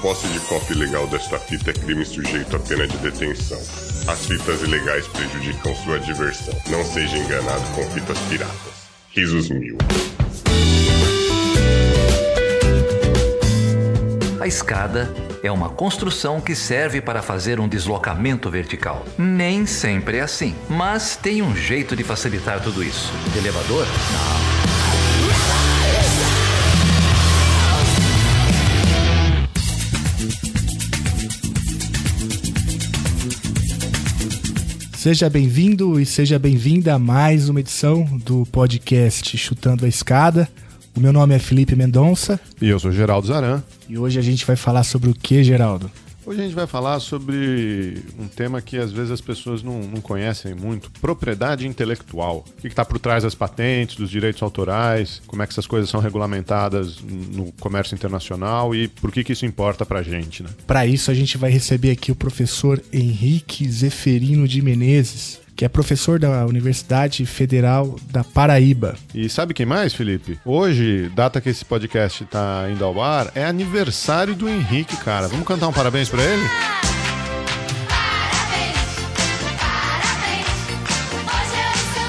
posse de cópia ilegal desta fita é crime sujeito a pena de detenção. As fitas ilegais prejudicam sua diversão. Não seja enganado com fitas piratas. Risos mil. A escada é uma construção que serve para fazer um deslocamento vertical. Nem sempre é assim, mas tem um jeito de facilitar tudo isso. Elevador? Não. Seja bem-vindo e seja bem-vinda a mais uma edição do podcast Chutando a Escada. O meu nome é Felipe Mendonça E eu sou Geraldo Zaran. e hoje a gente vai falar sobre o que, Geraldo? Hoje a gente vai falar sobre um tema que às vezes as pessoas não, não conhecem muito: propriedade intelectual. O que está por trás das patentes, dos direitos autorais, como é que essas coisas são regulamentadas no comércio internacional e por que, que isso importa pra gente, né? Para isso a gente vai receber aqui o professor Henrique Zeferino de Menezes, que é professor da Universidade Federal da Paraíba. E sabe quem mais, Felipe? Hoje, data que esse podcast tá indo ao ar, é aniversário do Henrique, cara. Vamos cantar um parabéns pra ele?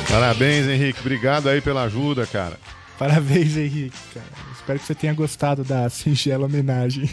Parabéns, Henrique. Obrigado aí pela ajuda, cara. Parabéns, Henrique, cara. Espero que você tenha gostado da singela homenagem.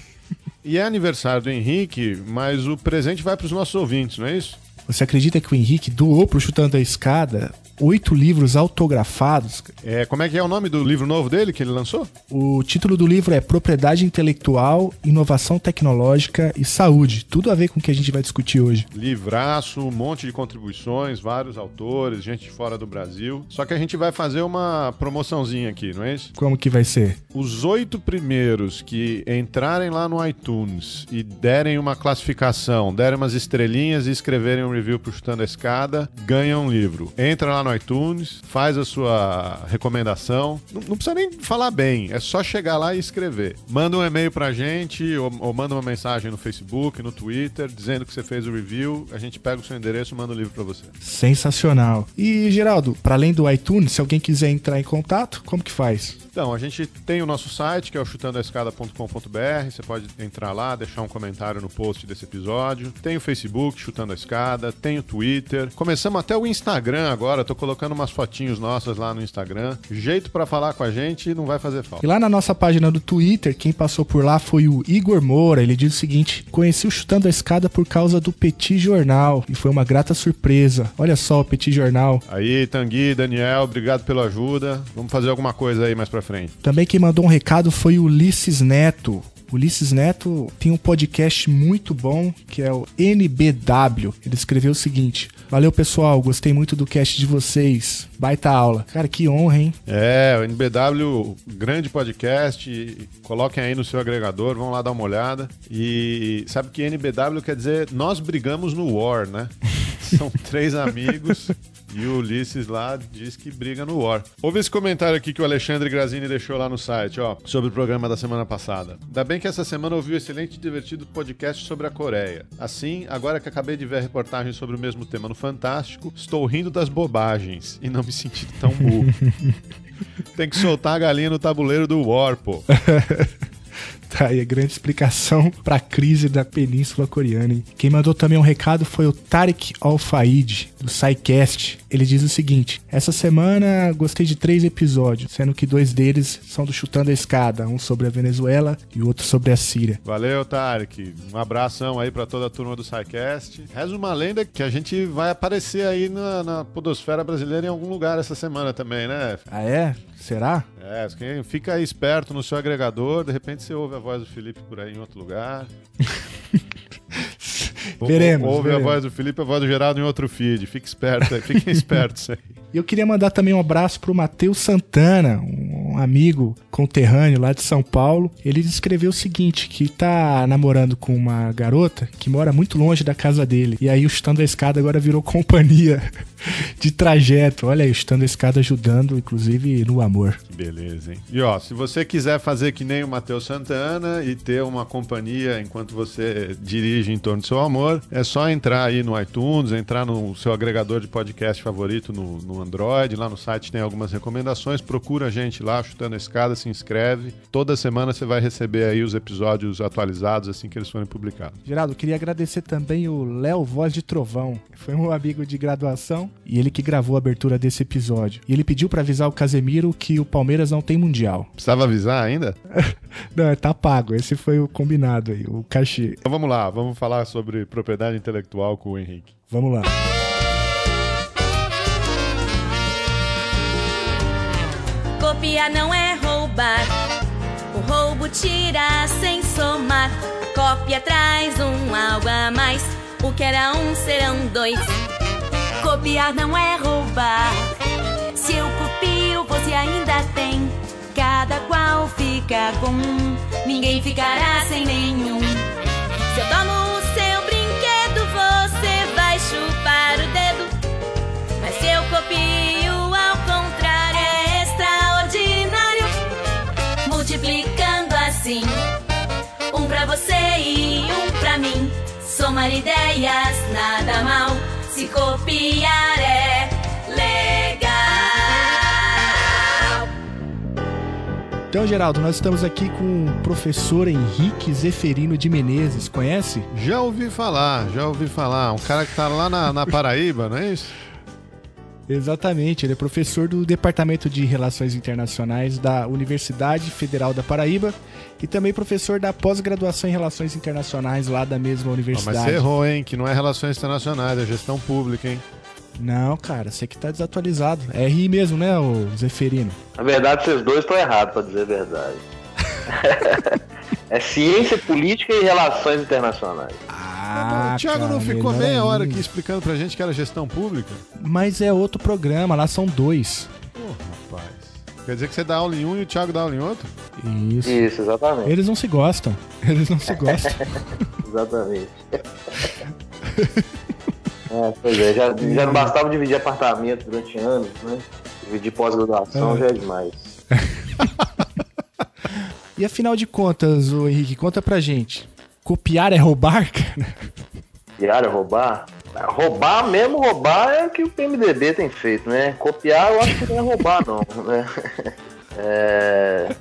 E é aniversário do Henrique, mas o presente vai para os nossos ouvintes, não é isso? Você acredita que o Henrique doou pro Chutando a Escada oito livros autografados? É, como é que é o nome do livro novo dele que ele lançou? O título do livro é Propriedade Intelectual, Inovação Tecnológica e Saúde. Tudo a ver com o que a gente vai discutir hoje. Livraço, um monte de contribuições, vários autores, gente de fora do Brasil. Só que a gente vai fazer uma promoçãozinha aqui, não é isso? Como que vai ser? Os oito primeiros que entrarem lá no iTunes e derem uma classificação, derem umas estrelinhas e escreverem um review pro Chutando a Escada, ganham um livro. Entra lá no iTunes, faz a sua recomendação. Não, não precisa nem falar bem, é só chegar lá e escrever. Manda um e-mail pra gente ou, ou manda uma mensagem no Facebook, no Twitter, dizendo que você fez o review. A gente pega o seu endereço e manda o livro pra você. Sensacional. E, Geraldo, para além do iTunes, se alguém quiser entrar em contato, como que faz? Então, a gente tem o nosso site, que é o chutandoaescada.com.br. Você pode entrar lá, deixar um comentário no post desse episódio. Tem o Facebook, Chutando a Escada. Tem o Twitter. Começamos até o Instagram agora. Tô colocando umas fotinhos nossas lá no Instagram. Jeito pra falar com a gente não vai fazer E falta. lá na nossa página do Twitter, quem passou por lá foi o Igor Moura. Ele diz o seguinte: Conheci o Chutando a Escada por causa do Petit Jornal e foi uma grata surpresa. Olha só o Petit Jornal. Aí, Tanguy, Daniel, obrigado pela ajuda. Vamos fazer alguma coisa aí mais pra frente. Também quem mandou um recado foi o Ulisses Neto. Ulisses Neto tem um podcast muito bom que é o NBW. Ele escreveu o seguinte: Valeu pessoal, gostei muito do cast de vocês. Baita aula. Cara, que honra, hein? É, o NBW, grande podcast. Coloquem aí no seu agregador, vão lá dar uma olhada. E sabe que NBW quer dizer nós brigamos no War, né? São três amigos. E o Ulisses lá diz que briga no War. Ouve esse comentário aqui que o Alexandre Grazini deixou lá no site, ó, sobre o programa da semana passada. Ainda bem que essa semana ouvi o excelente e divertido podcast sobre a Coreia. Assim, agora que acabei de ver a reportagem sobre o mesmo tema no Fantástico, estou rindo das bobagens e não me sentindo tão burro. Tem que soltar a galinha no tabuleiro do War, pô. Tá aí a grande explicação pra crise da Península Coreana. Hein? Quem mandou também um recado foi o Tarek Al-Faid, do SciCast. Ele diz o seguinte: Essa semana gostei de três episódios, sendo que dois deles são do Chutando a Escada, um sobre a Venezuela e outro sobre a Síria. Valeu, Tarek. Um abração aí pra toda a turma do SciCast. Reza uma lenda que a gente vai aparecer aí na, na podosfera brasileira em algum lugar essa semana também, né? Ah, é? Será? É, quem fica esperto no seu agregador, de repente você ouve a voz do Felipe por aí em outro lugar. Veremos, Ouve veremos. a voz do Felipe, a voz do Geraldo em outro feed. Fique esperto aí, fiquem espertos aí. E eu queria mandar também um abraço pro Matheus Santana, um amigo conterrâneo lá de São Paulo. Ele escreveu o seguinte, que tá namorando com uma garota que mora muito longe da casa dele. E aí o Chutando a Escada agora virou companhia de trajeto. Olha aí, estando a escada ajudando, inclusive no amor. Que beleza, hein? E ó, se você quiser fazer que nem o Matheus Santana e ter uma companhia enquanto você dirige em torno do seu amor, é só entrar aí no iTunes, entrar no seu agregador de podcast favorito no, no Android. Lá no site tem algumas recomendações. Procura a gente lá, chutando a escada, se inscreve. Toda semana você vai receber aí os episódios atualizados assim que eles forem publicados. Geraldo, queria agradecer também o Léo Voz de Trovão. Foi um amigo de graduação e ele que gravou a abertura desse episódio. E ele pediu para avisar o Casemiro que o Palmeiras não tem mundial. Precisava avisar ainda? não, tá pago. Esse foi o combinado aí, o cachê. Então vamos lá, vamos falar sobre propriedade intelectual com o Henrique. Vamos lá. Copiar não é roubar. O roubo tira sem somar. Cópia traz um algo a mais. O que era um serão dois. Copiar não é roubar. Se eu copio, você ainda tem. Cada qual fica com um, ninguém ficará sem nenhum. Se eu tomo copio, ao contrário, é extraordinário. Multiplicando assim, um pra você e um pra mim. Somar ideias, nada mal. Se copiar é legal. Então, Geraldo, nós estamos aqui com o professor Henrique Zeferino de Menezes. Conhece? Já ouvi falar, já ouvi falar. Um cara que tá lá na, na Paraíba, não é isso? Exatamente, ele é professor do Departamento de Relações Internacionais da Universidade Federal da Paraíba e também professor da pós-graduação em Relações Internacionais lá da mesma Ah, universidade. mas você errou, hein? Que não é relações internacionais, é gestão pública, hein? Não, cara, você que tá desatualizado. É RI mesmo, né, o Zeferino? Na verdade, vocês dois estão errados, pra dizer a verdade. é ciência política e relações internacionais. Ah, o Thiago não ficou meia hora aqui explicando pra gente que era gestão pública? Mas é outro programa, lá são dois. Pô, rapaz. Quer dizer que você dá aula em um e o Thiago dá aula em outro? Isso. Isso, exatamente. Eles não se gostam. Eles não se gostam. Exatamente. É, pois é, já, já não bastava dividir apartamento durante anos, né? Dividir pós-graduação É. já é demais. E afinal de contas, o Henrique, conta pra gente. Copiar é roubar, cara? Diário roubar? Ah, Roubar mesmo, roubar é o que o PMDB tem feito, né? Copiar eu acho que não é roubar, não, né? É...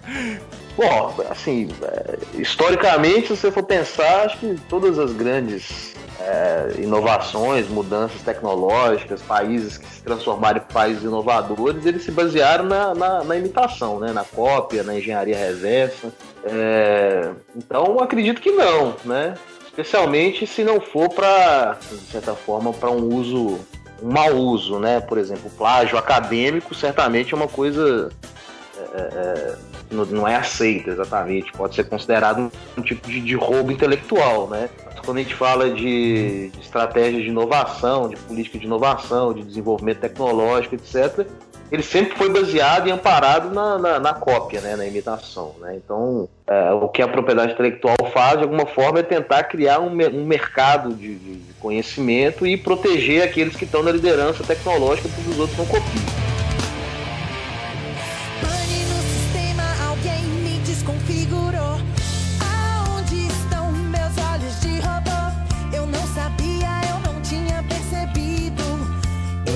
Bom, assim, é, historicamente, se você for pensar, acho que todas as grandes é, inovações, mudanças tecnológicas, países que se transformaram em países inovadores, eles se basearam na, na- na imitação, né? na cópia, na engenharia reversa. É, então, acredito que não, né? Especialmente se não for para, de certa forma, para um uso, um mau uso, né? Por exemplo, plágio acadêmico certamente é uma coisa é, é, que não- não é aceita exatamente, pode ser considerado um, tipo de, de roubo intelectual, né? Quando a gente fala de, de estratégias de inovação, de política de inovação, de desenvolvimento tecnológico, etc., ele sempre foi baseado e amparado na, na, na cópia, né, na imitação. Né? Então, é, o que a propriedade intelectual faz, de alguma forma, é tentar criar um, um mercado de, de- conhecimento e proteger aqueles que estão na liderança tecnológica para os outros não copiem.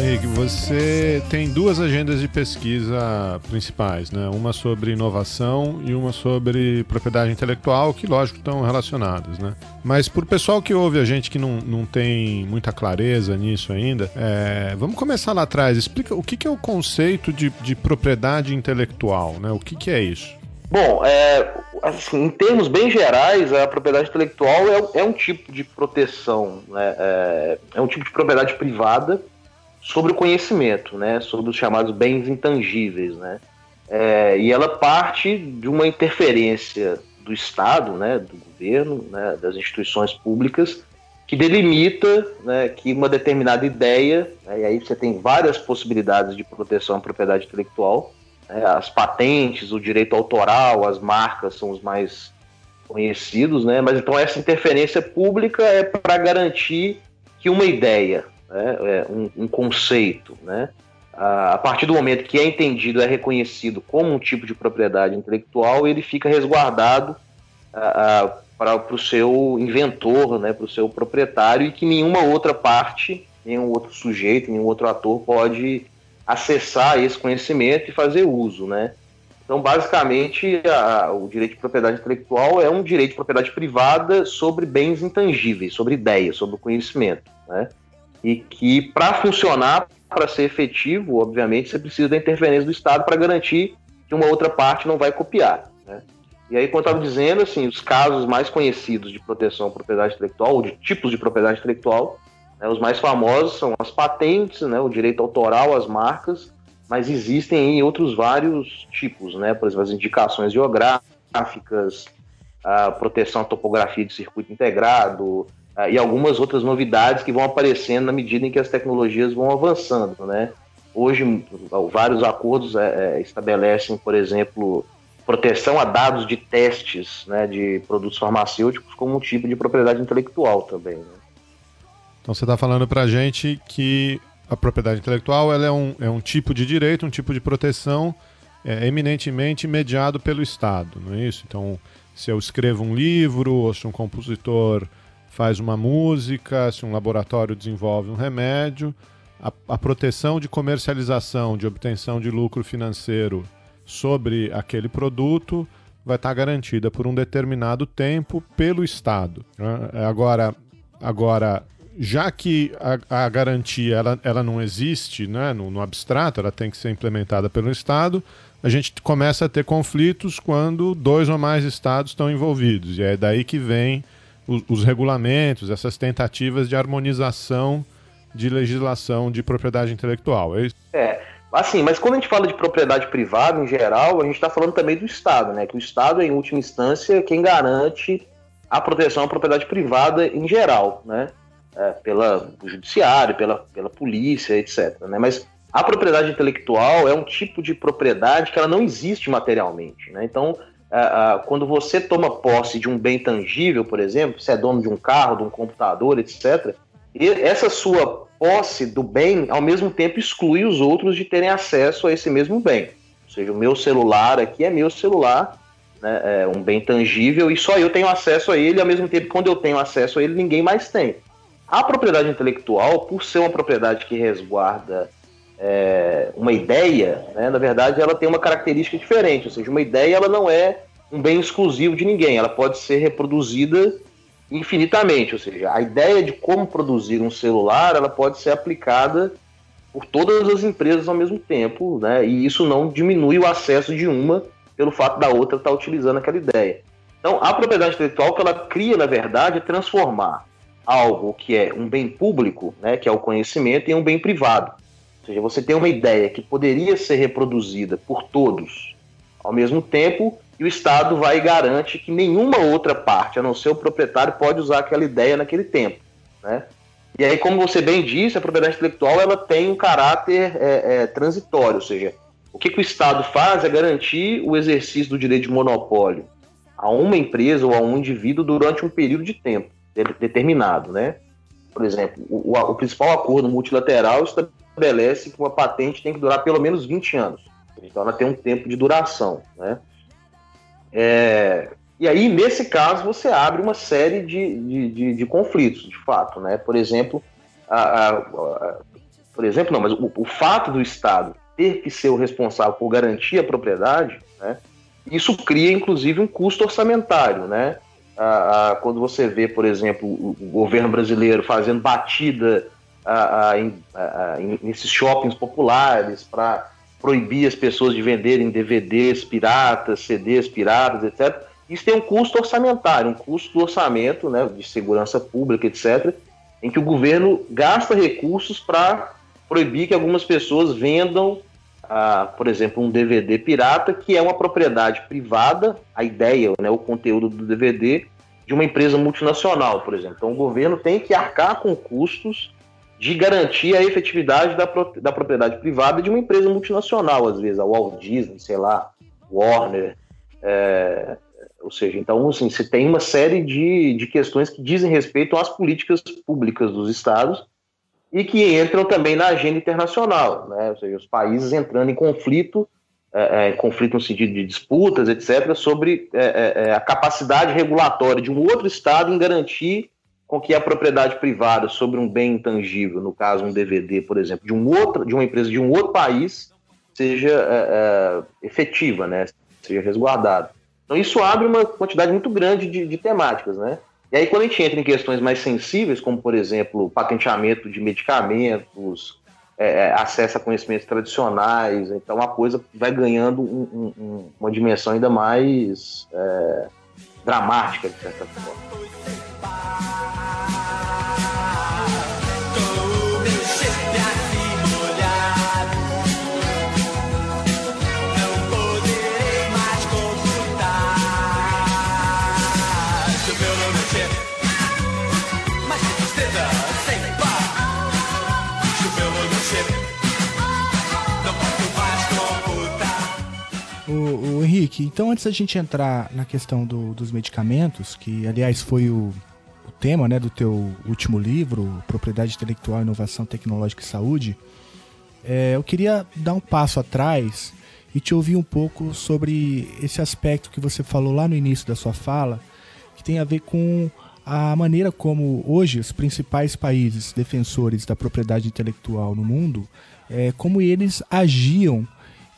Henrique, você tem duas agendas de pesquisa principais, né? Uma sobre inovação e uma sobre propriedade intelectual, que, lógico, estão relacionadas, né? Mas por pessoal que ouve a gente que não, não tem muita clareza nisso ainda, é, vamos começar lá atrás. Explica o que, que é o conceito de, de propriedade intelectual, né? O que, que é isso? Bom, é, assim, em termos bem gerais, a propriedade intelectual é, é um tipo de proteção, né? é, é um tipo de propriedade privada sobre o conhecimento, né? sobre os chamados bens intangíveis. Né? É, e ela parte de uma interferência do Estado, né? do governo, né? das instituições públicas, que delimita né? que uma determinada ideia, né? e aí você tem várias possibilidades de proteção à propriedade intelectual, né, as patentes, o direito autoral, as marcas são os mais conhecidos, né? Mas então essa interferência pública é para garantir que uma ideia, né, é, um, um conceito, né? A partir do momento que é entendido, é reconhecido como um tipo de propriedade intelectual, ele fica resguardado para o seu inventor, né, para o seu proprietário, e que nenhuma outra parte, nenhum outro sujeito, nenhum outro ator pode acessar esse conhecimento e fazer uso, né? Então, basicamente, a, o direito de propriedade intelectual é um direito de propriedade privada sobre bens intangíveis, sobre ideias, sobre conhecimento, né? E que, para funcionar, para ser efetivo, obviamente, você precisa da interferência do Estado para garantir que uma outra parte não vai copiar, né? E aí, como eu estava dizendo, assim, os casos mais conhecidos de proteção à propriedade intelectual, ou de tipos de propriedade intelectual, né, os mais famosos são as patentes, né, o direito autoral, as marcas, mas existem outros vários tipos, né? Por exemplo, as indicações geográficas, a proteção à topografia de circuito integrado e algumas outras novidades que vão aparecendo na medida em que as tecnologias vão avançando, né? Hoje, vários acordos é, é, estabelecem, por exemplo, proteção a dados de testes né, de produtos farmacêuticos como um tipo de propriedade intelectual também. Né? Então você está falando para a gente que a propriedade intelectual ela é, um, é um tipo de direito, um tipo de proteção é, eminentemente mediado pelo Estado, não é isso? Então, se eu escrevo um livro, ou se um compositor faz uma música, se um laboratório desenvolve um remédio, a, a proteção de comercialização, de obtenção de lucro financeiro sobre aquele produto vai estar garantida por um determinado tempo pelo Estado. Né? Agora, agora já que a, a garantia ela, ela não existe né, no, no, abstrato, ela tem que ser implementada pelo Estado, a gente começa a ter conflitos quando dois ou mais Estados estão envolvidos. E é daí que vem os, os regulamentos, essas tentativas de harmonização de legislação de propriedade intelectual. É, isso? é assim, mas quando a gente fala de propriedade privada em geral, a gente está falando também do Estado, né? Que o Estado é, em última instância, quem garante a proteção à propriedade privada em geral, né? é, pela judiciário, pela, pela polícia, etc. Né? Mas a propriedade intelectual é um tipo de propriedade que ela não existe materialmente. Né? Então, é, é, quando você toma posse de um bem tangível, por exemplo, se é dono de um carro, de um computador, etc., essa sua posse do bem, ao mesmo tempo, exclui os outros de terem acesso a esse mesmo bem. Ou seja, o meu celular aqui é meu celular, né, é um bem tangível, e só eu tenho acesso a ele, ao mesmo tempo, quando eu tenho acesso a ele, ninguém mais tem. A propriedade intelectual, por ser uma propriedade que resguarda é, uma ideia, né, na verdade ela tem uma característica diferente, ou seja, uma ideia ela não é um bem exclusivo de ninguém, ela pode ser reproduzida infinitamente, ou seja, a ideia de como produzir um celular ela pode ser aplicada por todas as empresas ao mesmo tempo, né, e isso não diminui o acesso de uma pelo fato da outra estar utilizando aquela ideia. Então, a propriedade intelectual que ela cria, na verdade, é transformar algo que é um bem público, né, que é o conhecimento, em um bem privado. Ou seja, você tem uma ideia que poderia ser reproduzida por todos ao mesmo tempo, e o Estado vai e garante que nenhuma outra parte, a não ser o proprietário, pode usar aquela ideia naquele tempo. Né? E aí, como você bem disse, a propriedade intelectual ela tem um caráter é, é, transitório, ou seja, o que, que o Estado faz é garantir o exercício do direito de monopólio a uma empresa ou a um indivíduo durante um período de tempo determinado, né? Por exemplo, o, o, principal acordo multilateral que uma patente tem que durar pelo menos 20 anos. Então ela tem um tempo de duração, né? É, e aí, nesse caso, você abre uma série de, de, de, de conflitos, de fato, né? Por exemplo, a, a, a, por exemplo, não, mas o, o, fato do Estado ter que ser o responsável por garantir a propriedade, né? Isso cria, inclusive, um custo orçamentário, né? quando você vê, por exemplo, o governo brasileiro fazendo batida ah, em, em, nesses shoppings populares para proibir as pessoas de venderem DVDs piratas, CDs piratas, etc. Isso tem um custo orçamentário, um custo do orçamento, né, de segurança pública, etc., em que o governo gasta recursos para proibir que algumas pessoas vendam, ah, por exemplo, um DVD pirata, que é uma propriedade privada, a ideia, né, o conteúdo do DVD, de uma empresa multinacional, por exemplo. Então, o governo tem que arcar com custos de garantir a efetividade da, da propriedade privada de uma empresa multinacional, às vezes, a Walt Disney, sei lá, Warner. É, ou seja, então, assim, você tem uma série de, de questões que dizem respeito às políticas públicas dos estados e que entram também na agenda internacional, né? ou seja, os países entrando em conflito, é, é, conflito no sentido de disputas, etc., sobre é, é, a capacidade regulatória de um outro Estado em garantir com que a propriedade privada sobre um bem intangível, no caso um DVD, por exemplo, de, um outro, de uma empresa de um outro país, seja é, é, efetiva, né? seja resguardada. Então isso abre uma quantidade muito grande de, de temáticas, né? E aí, quando a gente entra em questões mais sensíveis, como, por exemplo, patenteamento de medicamentos, é, é acesso a conhecimentos tradicionais, então a coisa vai ganhando um, um, uma dimensão ainda mais é, dramática, de certa forma. Henrique, então antes da gente entrar na questão do- dos medicamentos, que aliás foi o, o tema né, do teu último livro, Propriedade Intelectual, Inovação Tecnológica e Saúde, é, eu queria dar um passo atrás e te ouvir um pouco sobre esse aspecto que você falou lá no início da sua fala, que tem a ver com a maneira como hoje os principais países defensores da propriedade intelectual no mundo, é, como eles agiam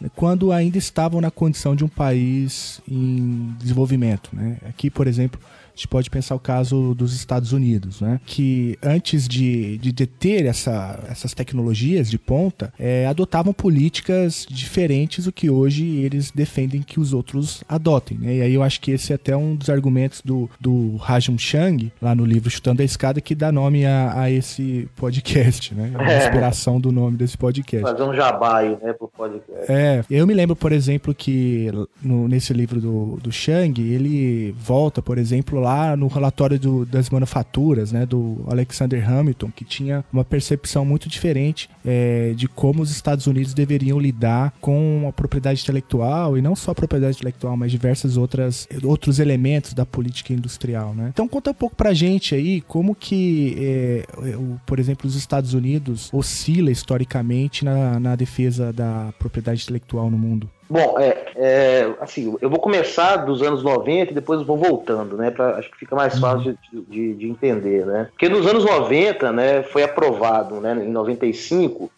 quando ainda estavam na condição de um país em desenvolvimento. Né? Aqui, por exemplo, gente pode pensar o caso dos Estados Unidos, né? que antes de, de deter essa, essas tecnologias de ponta, é, adotavam políticas diferentes do que hoje eles defendem que os outros adotem. Né? E aí eu acho que esse é até um dos argumentos do, do Rajum Chang, lá no livro Chutando a Escada, que dá nome a, a esse podcast, né? a É. inspiração do nome desse podcast. Fazer um jabá aí, né, pro podcast. É, eu me lembro, por exemplo, que no- nesse livro do, do Chang, ele volta, por exemplo, lá no relatório do- das manufaturas, né, do Alexander Hamilton, que tinha uma percepção muito diferente é, de como os Estados Unidos deveriam lidar com a propriedade intelectual, e não só a propriedade intelectual, mas diversos outras, outros elementos da política industrial, né? Então conta um pouco pra gente aí como que, é, o- por exemplo, os Estados Unidos oscila historicamente na, na defesa da propriedade intelectual no mundo. Bom, é, é, assim, eu vou começar dos anos 90 e depois vou voltando, né? Pra, acho que fica mais fácil de, de- de entender, né? Porque nos anos 90, né, foi aprovado, né, em 95,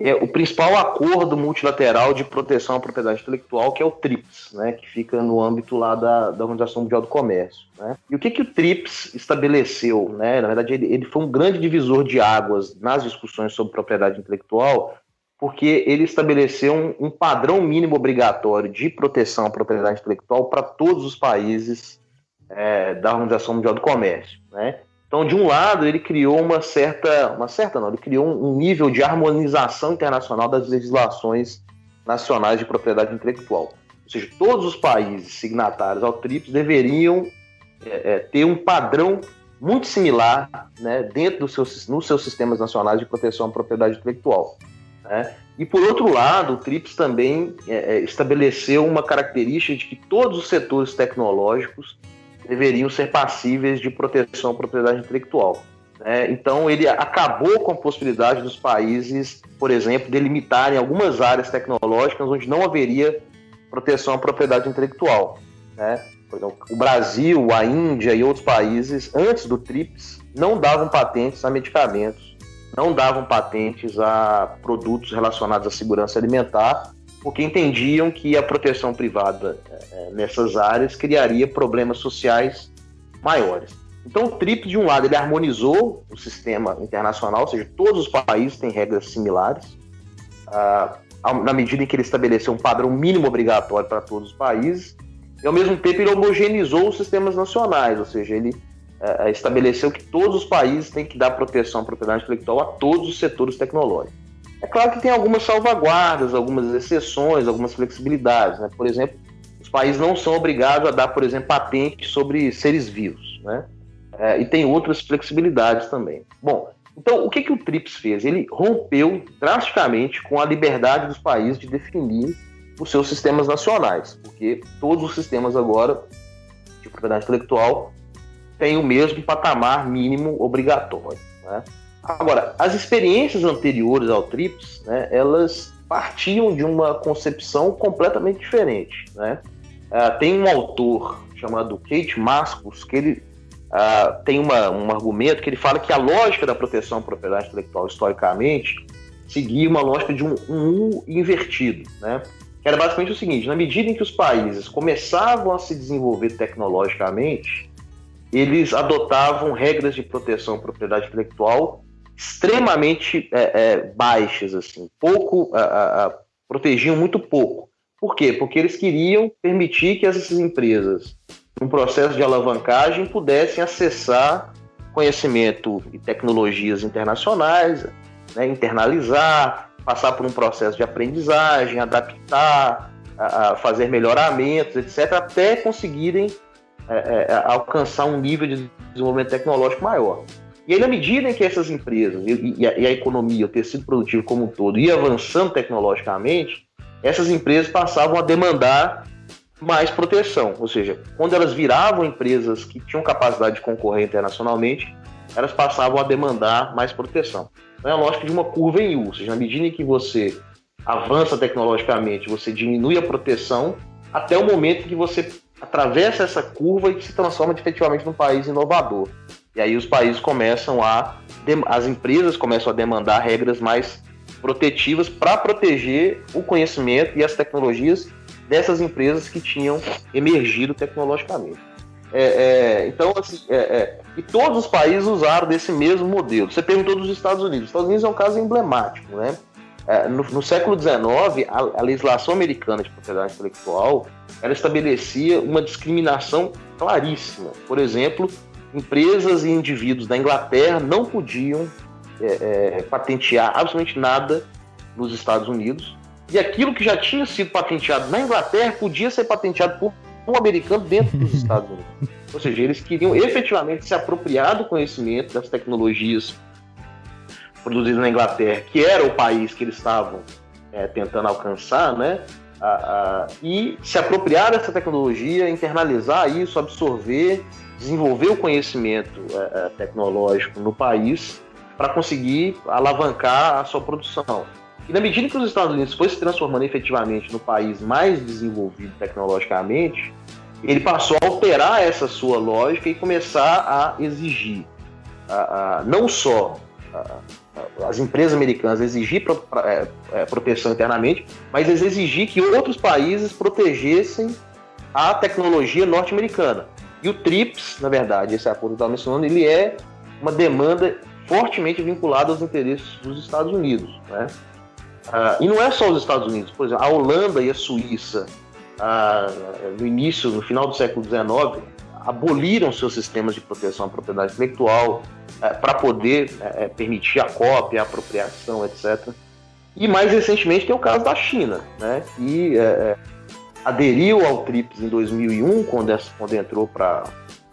é, o principal acordo multilateral de proteção à propriedade intelectual, que é o TRIPS, né, que fica no âmbito lá da, da Organização Mundial do Comércio. Né? E o que, que o TRIPS estabeleceu? Né? Na verdade, ele, ele foi um grande divisor de águas nas discussões sobre propriedade intelectual, porque ele estabeleceu um, um padrão mínimo obrigatório de proteção à propriedade intelectual para todos os países é, da Organização Mundial do Comércio. Né? Então, de um lado, ele criou uma certa, uma certa não, ele criou um, nível de harmonização internacional das legislações nacionais de propriedade intelectual. Ou seja, todos os países signatários ao TRIPS deveriam é, é, ter um padrão muito similar né, dentro dos seus, nos seus sistemas nacionais de proteção à propriedade intelectual. Né? E por outro lado, o TRIPS também é, é, estabeleceu uma característica de que todos os setores tecnológicos deveriam ser passíveis de proteção à propriedade intelectual. né? Então, ele acabou com a possibilidade dos países, por exemplo, delimitarem algumas áreas tecnológicas onde não haveria proteção à propriedade intelectual. né? Por exemplo, o Brasil, a Índia e outros países, antes do TRIPS, não davam patentes a medicamentos, não davam patentes a produtos relacionados à segurança alimentar, porque entendiam que a proteção privada eh, nessas áreas criaria problemas sociais maiores. Então, o TRIPS, de um lado, ele harmonizou o sistema internacional, ou seja, todos os países têm regras similares, ah, na medida em que ele estabeleceu um padrão mínimo obrigatório para todos os países, e ao mesmo tempo ele homogeneizou os sistemas nacionais, ou seja, ele eh, estabeleceu que todos os países têm que dar proteção à propriedade intelectual a todos os setores tecnológicos. É claro que tem algumas salvaguardas, algumas exceções, algumas flexibilidades. Né? Por exemplo, os países não são obrigados a dar, por exemplo, patente sobre seres vivos. Né? É, e tem outras flexibilidades também. Bom, então o que, que o TRIPS fez? Ele rompeu drasticamente com a liberdade dos países de definir os seus sistemas nacionais, porque todos os sistemas agora de propriedade intelectual têm o mesmo patamar mínimo obrigatório. Né? Agora, as experiências anteriores ao TRIPS, né, elas partiam de uma concepção completamente diferente. Né? Ah, tem um autor chamado Kate Mascos que ele ah, tem uma, um argumento que ele fala que a lógica da proteção à propriedade intelectual historicamente seguia uma lógica de um, um U invertido, né? Que era basicamente o seguinte: na medida em que os países começavam a se desenvolver tecnologicamente, eles adotavam regras de proteção à propriedade intelectual extremamente é, é, baixas, assim, pouco a, a, a, protegiam muito pouco. Por quê? Porque eles queriam permitir que essas empresas, num processo de alavancagem, pudessem acessar conhecimento e tecnologias internacionais, né, internalizar, passar por um processo de aprendizagem, adaptar, fazer melhoramentos, etc., até conseguirem é, é, alcançar um nível de desenvolvimento tecnológico maior. E aí, na medida em que essas empresas e, e, a, e a, economia, o tecido produtivo como um todo, ia avançando tecnologicamente, essas empresas passavam a demandar mais proteção. Ou seja, quando elas viravam empresas que tinham capacidade de concorrer internacionalmente, elas passavam a demandar mais proteção. Então é a lógica de uma curva em U, ou seja, na medida em que você avança tecnologicamente, você diminui a proteção, até o momento em que você atravessa essa curva e se transforma efetivamente num país inovador. E aí os países começam a. As empresas começam a demandar regras mais protetivas para proteger o conhecimento e as tecnologias dessas empresas que tinham emergido tecnologicamente. É, é, então, assim, é, é, e todos os países usaram desse mesmo modelo. Você perguntou dos Estados Unidos. Os Estados Unidos é um caso emblemático, né? É, no, no, século XIX, a, a, legislação americana de propriedade intelectual ela estabelecia uma discriminação claríssima. Por exemplo, empresas e indivíduos da Inglaterra não podiam é, é, patentear absolutamente nada nos Estados Unidos. E aquilo que já tinha sido patenteado na Inglaterra podia ser patenteado por um americano dentro dos Estados Unidos. Ou seja, eles queriam efetivamente se apropriar do conhecimento das tecnologias produzidas na Inglaterra, que era o país que eles estavam é, tentando alcançar, né? A, a, e se apropriar dessa tecnologia, internalizar isso, absorver, desenvolver o conhecimento é, é tecnológico no país para conseguir alavancar a sua produção. E na medida que os Estados Unidos foi se transformando efetivamente no país mais desenvolvido tecnologicamente, ele passou a alterar essa sua lógica e começar a exigir a, a, não só a, as empresas americanas exigir pro, é, é, proteção internamente, mas exigir que outros países protegessem a tecnologia norte-americana. E o TRIPS, na verdade, esse acordo que eu estava mencionando, ele é uma demanda fortemente vinculada aos interesses dos Estados Unidos. Né? Ah, e não é só os Estados Unidos, por exemplo, a Holanda e a Suíça, ah, no início, no final do século XIX, aboliram seus sistemas de proteção à propriedade intelectual eh, para poder eh, permitir a cópia, a apropriação, etc. E mais recentemente tem o caso da China, né, que eh, aderiu ao TRIPS em 2001, quando, quando entrou para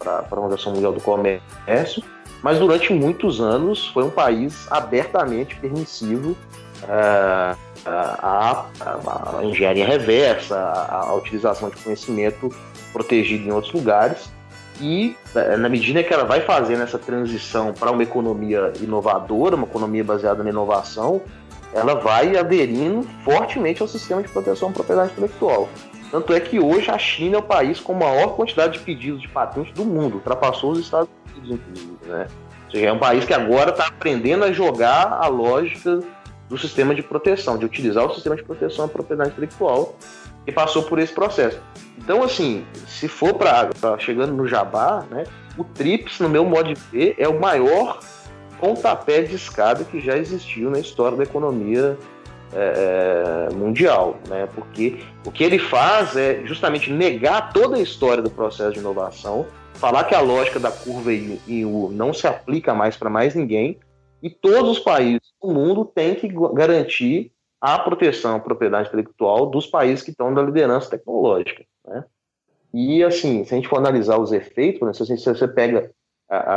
a Organização Mundial do Comércio, mas durante muitos anos foi um país abertamente permissivo a, engenharia reversa, a, utilização de conhecimento protegido em outros lugares. E uh, na medida que ela vai fazendo essa transição para uma economia inovadora, uma economia baseada na inovação, ela vai aderindo fortemente ao sistema de proteção à propriedade intelectual. Tanto é que hoje a China é o país com maior quantidade de pedidos de patentes do mundo, ultrapassou os Estados Unidos, inclusive. Né? seja, é um país que agora está aprendendo a jogar a lógica do sistema de proteção, de utilizar o sistema de proteção à propriedade intelectual e passou por esse processo. Então, assim, se for para chegando no Jabá, né, o TRIPS, no meu modo de ver, é o maior pontapé de escada que já existiu na história da economia é, é mundial, né? Porque o que ele faz é justamente negar toda a história do processo de inovação falar que a lógica da curva em U não se aplica mais para mais ninguém e todos os países do mundo têm que garantir a proteção à propriedade intelectual dos países que estão na liderança tecnológica. Né? E, assim, se a gente for analisar os efeitos, né, se você pega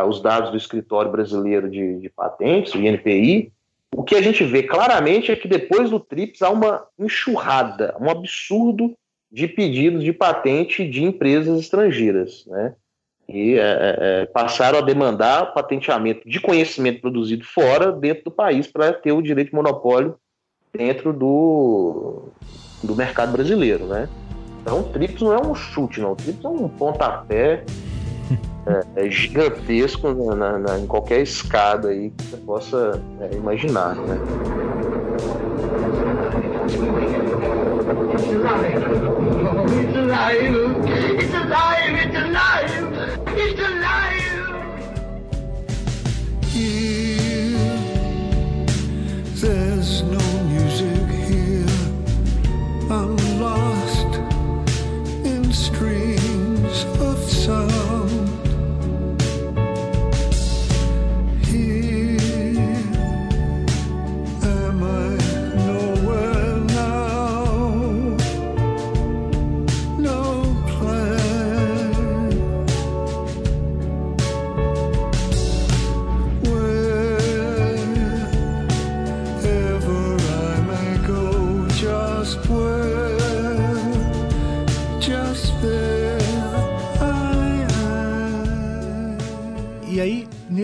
os dados do Escritório Brasileiro de, de Patentes, o INPI, o que a gente vê claramente é que depois do TRIPS há uma enxurrada, um absurdo de pedidos de patente de empresas estrangeiras. Né? E é, é, é, passaram a demandar patenteamento de conhecimento produzido fora, dentro do país, para ter o direito de monopólio dentro do, do mercado brasileiro, né? Então, o TRIPS não é um chute, não. O TRIPS é um pontapé é, é gigantesco na, na, em qualquer escada aí que você possa é, imaginar, né? It's alive! It's alive! It's alive! It's alive! It's alive!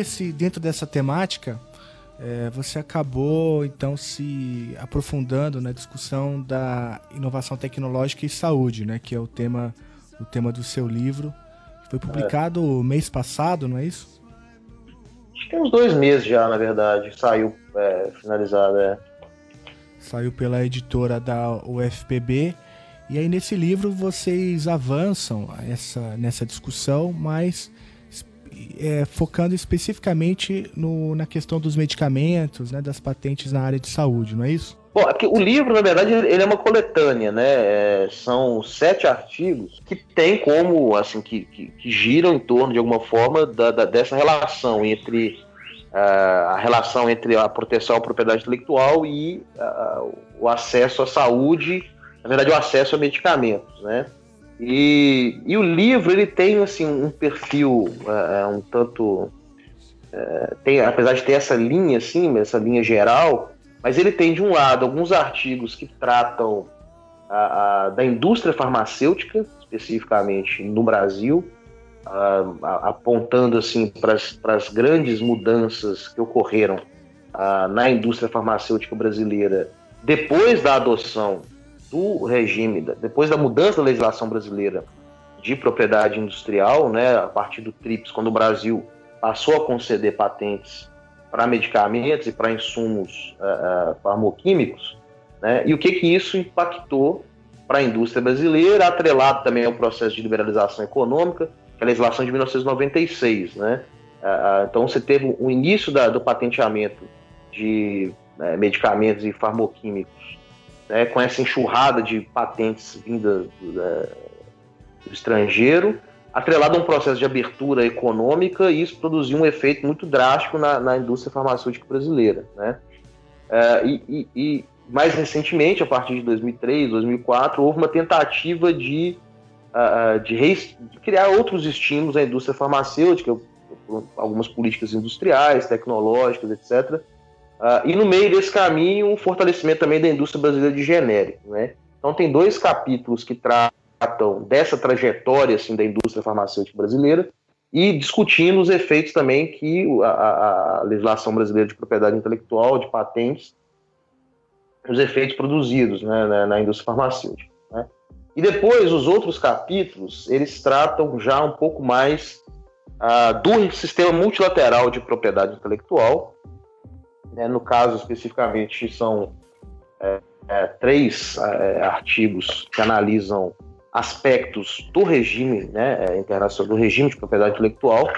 Nesse, dentro dessa temática, é, você acabou então se aprofundando na discussão da inovação tecnológica e saúde, né? Que é o tema, o tema do seu livro. Foi publicado mês passado, não é isso? Acho que tem uns dois meses já, na verdade. Saiu é, finalizado, é. Saiu pela editora da UFPB. E aí nesse livro vocês avançam essa, nessa discussão, mas é, focando especificamente no, na questão dos medicamentos, né, das patentes na área de saúde, não é isso? Bom, é o livro, na verdade, ele é uma coletânea, né? É, são sete artigos que tem como, assim, que, que, que giram em torno, de alguma forma, da, da- dessa relação entre a relação entre a proteção à propriedade intelectual e o acesso à saúde, na verdade, o acesso a medicamentos, né? E, e o livro, ele tem, assim, um perfil ah, um tanto... eh, tem, apesar de ter essa linha, assim, essa linha geral, mas ele tem, de um lado, alguns artigos que tratam a- a- da indústria farmacêutica, especificamente no Brasil, a- apontando assim para as grandes mudanças que ocorreram na indústria farmacêutica brasileira depois da adoção do regime, depois da mudança da legislação brasileira de propriedade industrial, né, a partir do TRIPS, quando o Brasil passou a conceder patentes para medicamentos e para insumos ah, ah, farmoquímicos, né? E o que que isso impactou para a indústria brasileira, atrelado também ao processo de liberalização econômica, que é a legislação de 1996, né? Ah, então você teve o início da- do patenteamento de medicamentos e farmoquímicos, né? Com essa enxurrada de patentes vindas do, da- do estrangeiro, atrelado a um processo de abertura econômica, e isso produziu um efeito muito drástico na, na indústria farmacêutica brasileira. Né? Eh, e, e- e mais recentemente, a partir de 2003, 2004, houve uma tentativa de, ah, de, de criar outros estímulos à indústria farmacêutica, algumas políticas industriais, tecnológicas, etc. Ah, e no meio desse caminho, o fortalecimento também da indústria brasileira de genérico. Né? Então tem dois capítulos que tratam dessa trajetória assim, da indústria farmacêutica brasileira e discutindo os efeitos também que a, a- legislação brasileira de propriedade intelectual, de patentes, os efeitos produzidos né, na, na indústria farmacêutica. né. E depois, os outros capítulos, eles tratam já um pouco mais ah, do sistema multilateral de propriedade intelectual. Né. no caso, especificamente, são é, é, três é, artigos que analisam aspectos do regime né, é, internacional, do regime de propriedade intelectual.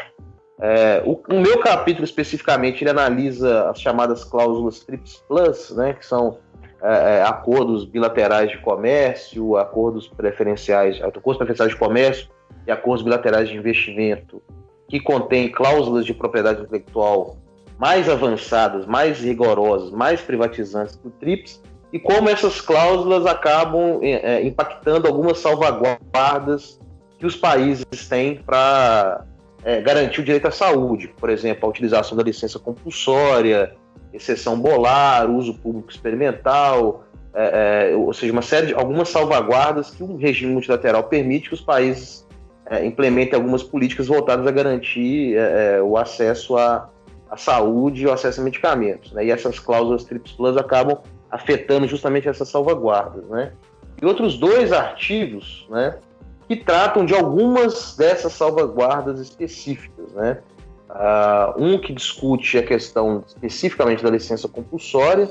É, o, o meu capítulo especificamente ele analisa as chamadas cláusulas TRIPS Plus, né, que são é, acordos bilaterais de comércio, acordos preferenciais, acordos preferenciais de comércio e acordos bilaterais de investimento, que contêm cláusulas de propriedade intelectual mais avançadas, mais rigorosas, mais privatizantes que o TRIPS, e como essas cláusulas acabam é, é, impactando algumas salvaguardas que os países têm para é, garantir o direito à saúde, por exemplo, a utilização da licença compulsória, exceção bolar, uso público experimental, é, é, ou seja, uma série de algumas salvaguardas que o regime multilateral permite que os países é, implementem algumas políticas voltadas a garantir é, o acesso à, à saúde e o acesso a medicamentos. Né? E essas cláusulas TRIPS Plus acabam afetando justamente essas salvaguardas. Né? E outros dois artigos né, que tratam de algumas dessas salvaguardas específicas. Né? Ah, um que discute a questão especificamente da licença compulsória,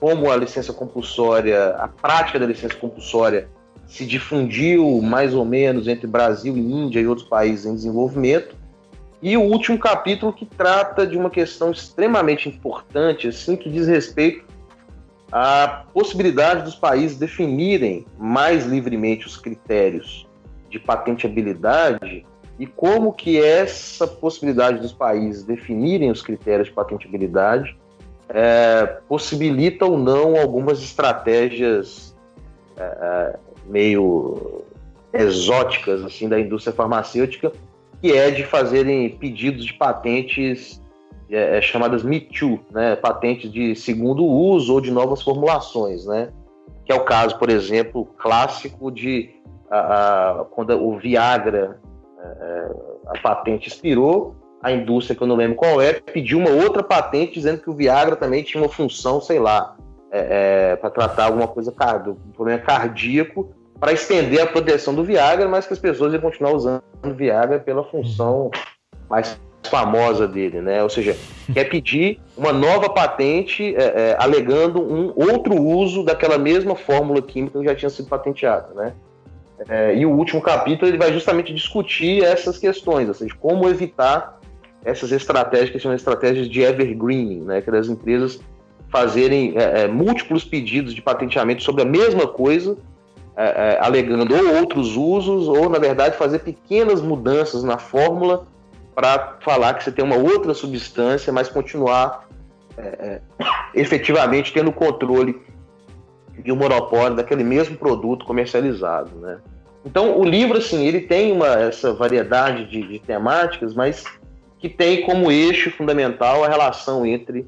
como a licença compulsória, a prática da licença compulsória se difundiu mais ou menos entre Brasil e Índia e outros países em desenvolvimento. E o último capítulo que trata de uma questão extremamente importante, assim, que diz respeito à possibilidade dos países definirem mais livremente os critérios de patenteabilidade e como que essa possibilidade dos países definirem os critérios de patenteabilidade é, possibilita ou não algumas estratégias é, meio exóticas assim da indústria farmacêutica, que é de fazerem pedidos de patentes é, é, chamadas Me Too, né, patentes de segundo uso ou de novas formulações, né, que é o caso, por exemplo, clássico de a, a, quando o Viagra é, a patente expirou, a indústria, que eu não lembro qual é, pediu uma outra patente dizendo que o Viagra também tinha uma função, sei lá, é, é, para tratar alguma coisa, do problema cardíaco, para estender a proteção do Viagra, mas que as pessoas iam continuar usando o Viagra pela função mais famosa dele, né? Ou seja, quer pedir uma nova patente é, é, alegando um outro uso daquela mesma fórmula química que já tinha sido patenteada, né? É, e o último capítulo ele vai justamente discutir essas questões, ou seja, como evitar essas estratégias que são estratégias de evergreening, né? Que é das empresas fazerem é, é, múltiplos pedidos de patenteamento sobre a mesma coisa, é, é, alegando ou outros usos, ou na verdade fazer pequenas mudanças na fórmula para falar que você tem uma outra substância, mas continuar é, é, efetivamente tendo controle de um monopólio daquele mesmo produto comercializado, né? Então o livro assim ele tem uma essa variedade de, de temáticas, mas que tem como eixo fundamental a relação entre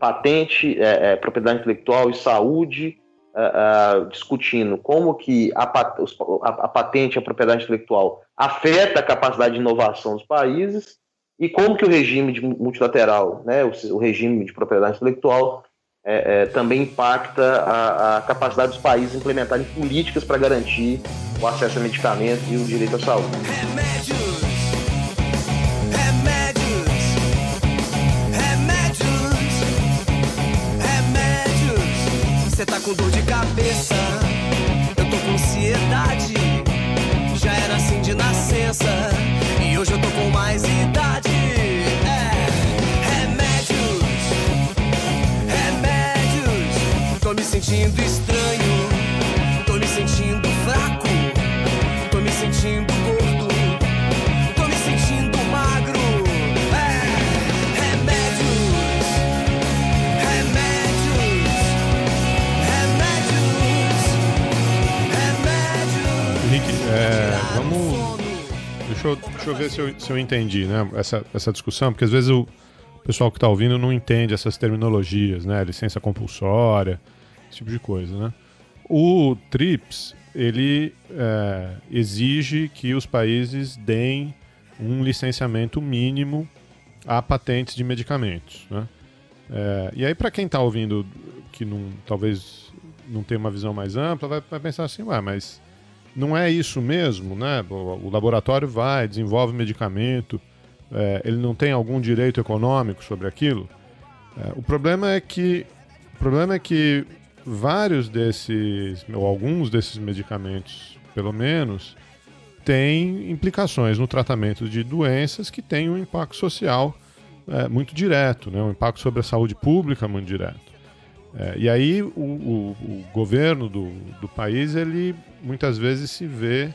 patente, é, é, propriedade intelectual e saúde, é, discutindo como que a, a, a patente a propriedade intelectual afeta a capacidade de inovação dos países e como que o regime multilateral, né, o, o regime de propriedade intelectual, é, é, também impacta a, a, capacidade dos países implementarem políticas para garantir o acesso a medicamentos e o direito à saúde. Sentindo estranho, tô me sentindo fraco, tô me sentindo gordo, tô me sentindo magro. É, remédios, remédios, remédios, remédios. Henrique, é, vamos. Deixa eu, deixa eu ver se eu, se eu entendi, né? Essa, essa discussão, porque às vezes o pessoal que está ouvindo não entende essas terminologias, né? Licença compulsória, tipo de coisa, né? O TRIPS, ele é, exige que os países deem um licenciamento mínimo a patentes de medicamentos, né? É, e aí, para quem está ouvindo que não, talvez não tenha uma visão mais ampla, vai, vai pensar assim, ué, mas não é isso mesmo, né? O, o laboratório vai, desenvolve medicamento, é, ele não tem algum direito econômico sobre aquilo. É, o problema é que o problema é que vários desses ou alguns desses medicamentos, pelo menos, têm implicações no tratamento de doenças que têm um impacto social é, muito direto, né? um impacto sobre a saúde pública muito direto. É, e aí o, o- o governo do, do país ele muitas vezes se vê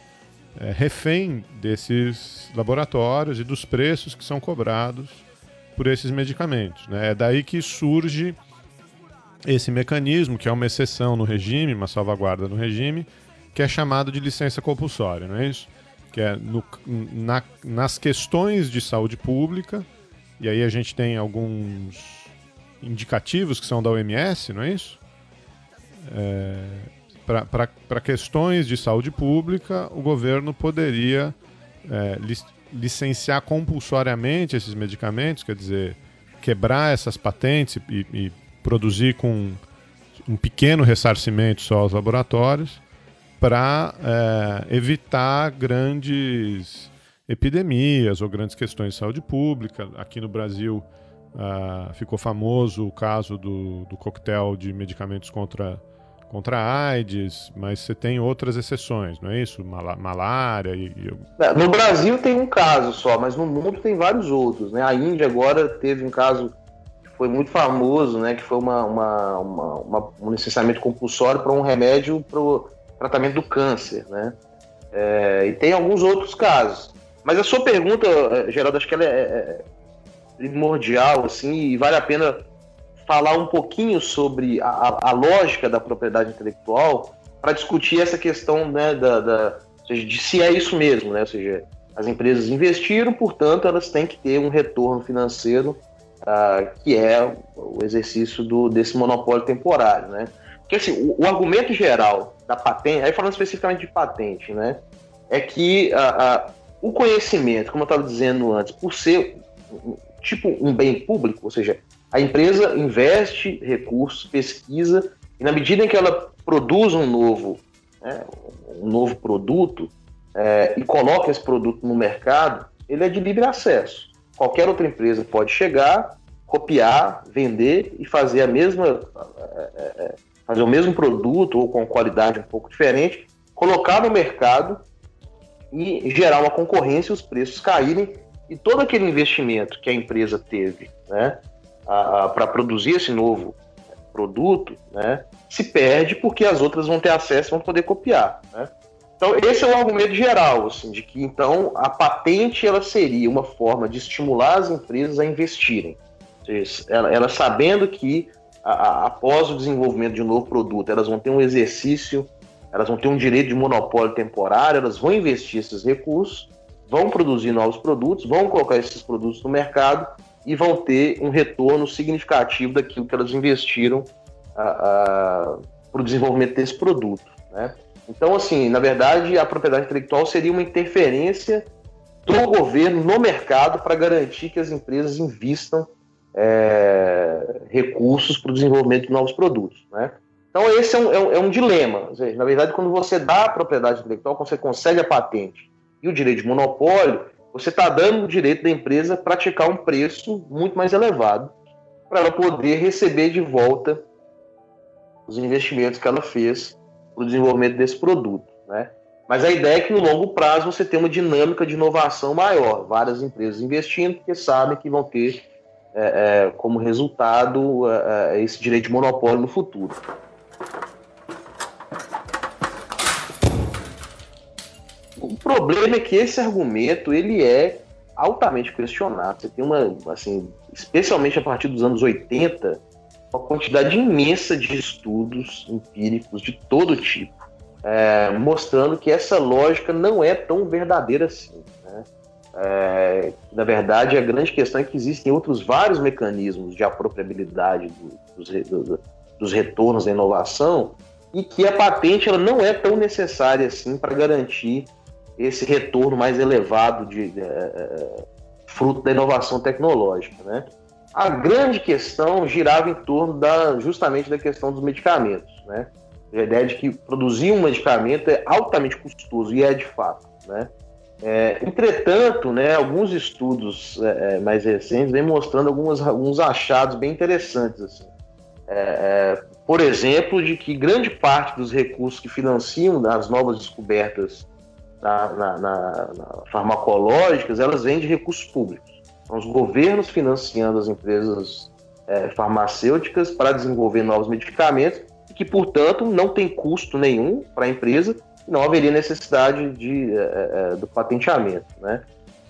é, refém desses laboratórios e dos preços que são cobrados por esses medicamentos. né? É daí que surge esse mecanismo, que é uma exceção no regime, uma salvaguarda no regime, que é chamado de licença compulsória, não é isso? Que é no- na- nas questões de saúde pública, e aí a gente tem alguns indicativos que são da OMS, não é isso? Para questões de saúde pública, o governo poderia é, lic- licenciar compulsoriamente esses medicamentos, quer dizer, quebrar essas patentes e, e produzir com um pequeno ressarcimento só aos laboratórios para evitar grandes epidemias ou grandes questões de saúde pública. Aqui no Brasil ah, ficou famoso o caso do, do coquetel de medicamentos contra, contra a AIDS, mas você tem outras exceções, não é isso? Mala- malária e, e É, No Brasil tem um caso só, mas no mundo tem vários outros. Né? A Índia agora teve um caso foi muito famoso, né? que foi uma, uma- uma- uma- um licenciamento compulsório para um remédio para o tratamento do câncer. Né? É, e tem alguns outros casos. Mas a sua pergunta, eh, Geraldo, acho que ela é, é primordial assim, e vale a pena falar um pouquinho sobre a, a- lógica da propriedade intelectual para discutir essa questão né, da, da- seja, de se é isso mesmo, né? Ou seja, as empresas investiram, portanto, elas têm que ter um retorno financeiro ah, que é o exercício do, desse monopólio temporário, né? Porque assim, o, o argumento geral da patente, aí falando especificamente de patente, né? É que ah, ah, o conhecimento, como eu estava dizendo antes, por ser tipo um bem público, ou seja, a empresa investe recursos, pesquisa, e na medida em que ela produz um novo, né, um novo produto é, e coloca esse produto no mercado, ele é de livre acesso. Qualquer outra empresa pode chegar, copiar, vender e fazer a mesma é, é, fazer o mesmo produto ou com qualidade um pouco diferente, colocar no mercado e gerar uma concorrência os preços caírem e todo aquele investimento que a empresa teve né, para produzir esse novo produto né, se perde porque as outras vão ter acesso e vão poder copiar. Né? Então esse é o argumento geral, assim, de que então a patente ela seria uma forma de estimular as empresas a investirem. Ela- Elas sabendo que a- a- após o desenvolvimento de um novo produto, elas vão ter um exercício, elas vão ter um direito de monopólio temporário, elas vão investir esses recursos, vão produzir novos produtos, vão colocar esses produtos no mercado e vão ter um retorno significativo daquilo que elas investiram para o desenvolvimento desse produto. Né? Então, assim, na verdade, a propriedade intelectual seria uma interferência do governo no mercado para garantir que as empresas invistam é, recursos para o desenvolvimento de novos produtos. Né? Então, esse é um, é um- é um dilema. Seja, na verdade, quando você dá a propriedade intelectual, quando você consegue a patente e o direito de monopólio, você está dando o direito da empresa praticar um preço muito mais elevado para ela poder receber de volta os investimentos que ela fez para o desenvolvimento desse produto. Né? Mas a ideia é que no longo prazo você tem uma dinâmica de inovação maior, várias empresas investindo, porque sabem que vão ter é, é, como resultado é, é, esse direito de monopólio no futuro. O problema é que esse argumento ele é altamente questionado. Você tem uma, assim, especialmente a partir dos anos 80, uma quantidade imensa de estudos empíricos de todo tipo, é, mostrando que essa lógica não é tão verdadeira assim. né? É, na verdade, a grande questão é que existem outros vários mecanismos de apropriabilidade do- dos, do- dos retornos da inovação e que a patente ela não é tão necessária assim para garantir esse retorno mais elevado de, de, eh, fruto da inovação tecnológica, né? A grande questão girava em torno da justamente da questão dos medicamentos, né? A ideia de que produzir um medicamento é altamente custoso e é de fato, né? É, entretanto, né, alguns estudos é, é, mais recentes vêm mostrando algumas, alguns achados bem interessantes. Assim. É, é, por exemplo, de que grande parte dos recursos que financiam as novas descobertas na, na- na- na farmacológicas, elas vêm de recursos públicos. São os governos financiando as empresas é, farmacêuticas para desenvolver novos medicamentos e que, portanto, não tem custo nenhum para a empresa não haveria necessidade de, é, é, do patenteamento. Né?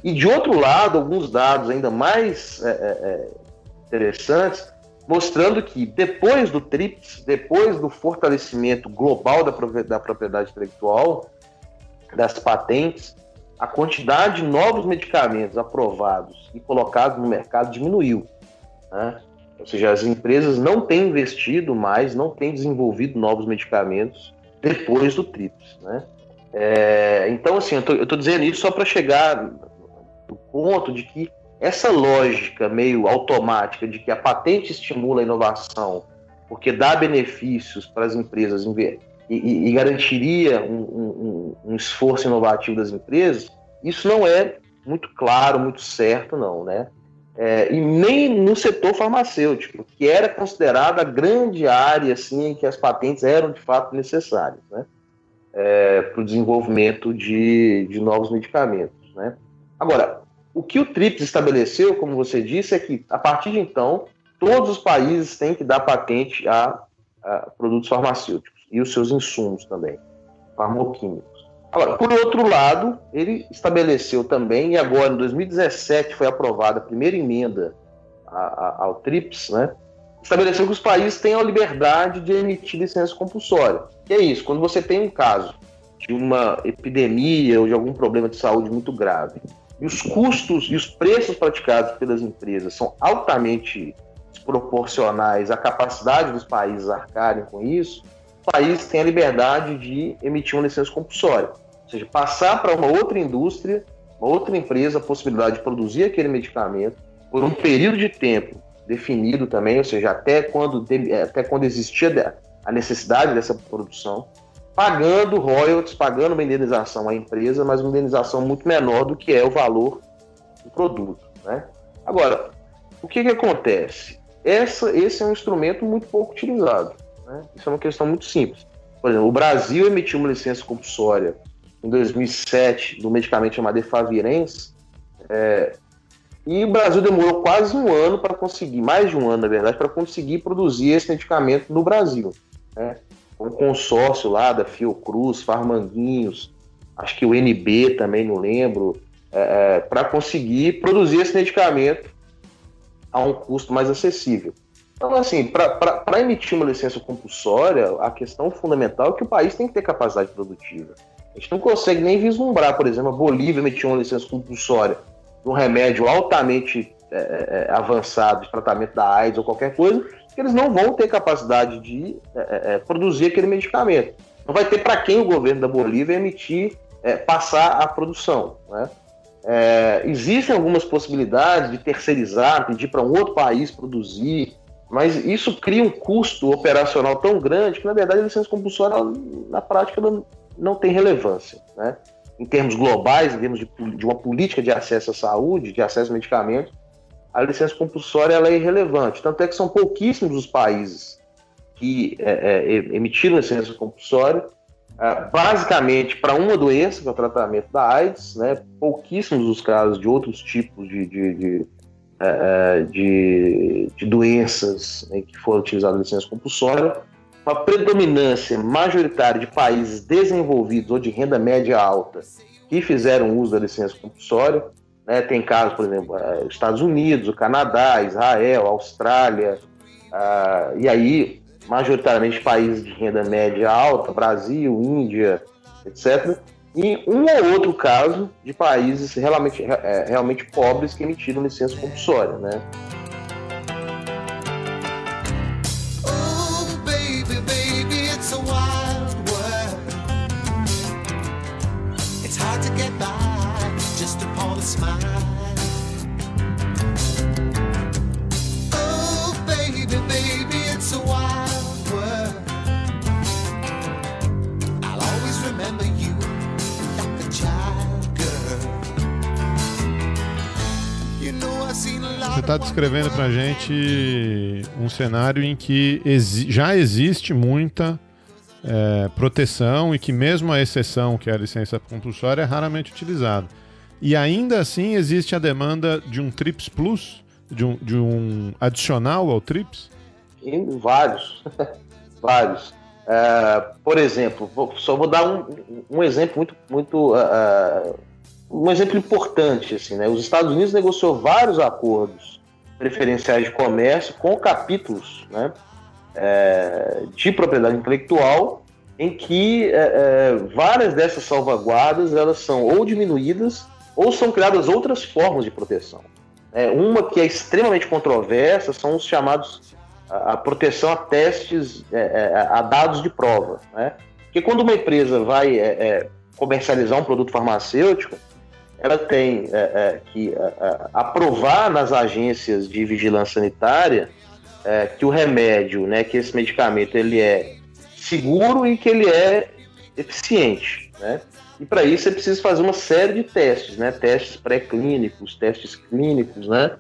E, de outro lado, alguns dados ainda mais é, é, é, interessantes, mostrando que depois do TRIPS, depois do fortalecimento global da da propriedade intelectual, das patentes, a quantidade de novos medicamentos aprovados e colocados no mercado diminuiu. né? Ou seja, as empresas não têm investido mais, não têm desenvolvido novos medicamentos depois do TRIPS. Né? É, então, assim, eu estou dizendo isso só para chegar no ponto de que essa lógica meio automática de que a patente estimula a inovação porque dá benefícios para as empresas e, e, garantiria um, um, um, esforço inovativo das empresas, isso não é muito claro, muito certo, não, né? É, e nem no setor farmacêutico, que era considerada a grande área assim, em que as patentes eram de fato necessárias né? É, para o desenvolvimento de, de novos medicamentos. Né? Agora, o que o TRIPS estabeleceu, como você disse, é que a partir de então todos os países têm que dar patente a, a produtos farmacêuticos e os seus insumos também, farmoquímicos. Agora, por outro lado, ele estabeleceu também, e agora em 2017 foi aprovada a primeira emenda ao TRIPS, né? Estabeleceu que os países têm a liberdade de emitir licença compulsória. Que é isso? Quando você tem um caso de uma epidemia ou de algum problema de saúde muito grave, e os custos e os preços praticados pelas empresas são altamente desproporcionais à capacidade dos países arcarem com isso, país tem a liberdade de emitir uma licença compulsória. Ou seja, passar para uma outra indústria, uma outra empresa, a possibilidade de produzir aquele medicamento por um período de tempo definido também, ou seja, até quando, até quando existia a necessidade dessa produção, pagando royalties, pagando uma indenização à empresa, mas uma indenização muito menor do que é o valor do produto. Né? Agora, o que, que acontece? Essa, esse é um instrumento muito pouco utilizado. Né? Isso é uma questão muito simples. Por exemplo, o Brasil emitiu uma licença compulsória em 2007 do medicamento chamado Efavirenz, é, e o Brasil demorou quase um ano para conseguir, mais de um ano, na verdade, para conseguir produzir esse medicamento no Brasil. Né? Um consórcio lá da Fiocruz, Farmanguinhos, acho que o NB também, não lembro, é, é para conseguir produzir esse medicamento a um custo mais acessível. Então, assim, para emitir uma licença compulsória, a questão fundamental é que o país tem que ter capacidade produtiva. A gente não consegue nem vislumbrar, por exemplo, a Bolívia emitir uma licença compulsória de um remédio altamente é, é, é avançado de tratamento da AIDS ou qualquer coisa, que eles não vão ter capacidade de é, é produzir aquele medicamento. Não vai ter para quem o governo da Bolívia emitir, é, passar a produção. Né? É, existem algumas possibilidades de terceirizar, pedir para um outro país produzir, mas isso cria um custo operacional tão grande que, na verdade, a licença compulsória, na prática, não, não tem relevância. Né? Em termos globais, em termos de, de, uma política de acesso à saúde, de acesso a medicamentos, a licença compulsória ela é irrelevante. Tanto é que são pouquíssimos os países que é, é, emitiram licença compulsória é, basicamente para uma doença, que é o tratamento da AIDS, né? pouquíssimos os casos de outros tipos de, de, de, é, é, de, de doenças né, que foram utilizadas licença compulsória, uma predominância majoritária de países desenvolvidos ou de renda média alta que fizeram uso da licença compulsória. Né? Tem casos, por exemplo, Estados Unidos, o Canadá, Israel, Austrália, uh, e aí majoritariamente países de renda média alta, Brasil, Índia, etc. E um ou outro caso de países realmente, é, realmente pobres que emitiram licença compulsória, né? Você está descrevendo para gente um cenário em que exi- já existe muita é, proteção e que mesmo a exceção, que é a licença compulsória, é raramente utilizada. E ainda assim existe a demanda de um TRIPS Plus, de um, de um adicional ao TRIPS? Em vários, vários. É, por exemplo, vou- só vou dar um, um exemplo muito, muito ah, um exemplo importante assim, né? Os Estados Unidos negociou vários acordos preferenciais de comércio com capítulos, né? é, de propriedade intelectual, em que é, é, várias dessas salvaguardas elas são ou diminuídas ou são criadas outras formas de proteção. É, uma que é extremamente controversa são os chamados a, a proteção a testes, é, a dados de prova. Né? Porque quando uma empresa vai comercializar um produto farmacêutico, ela tem é, é, que é, é, aprovar nas agências de vigilância sanitária é, que o remédio, né, que esse medicamento ele é seguro e que ele é eficiente, né? E para isso é preciso fazer uma série de testes, né? Testes pré-clínicos, testes clínicos, né?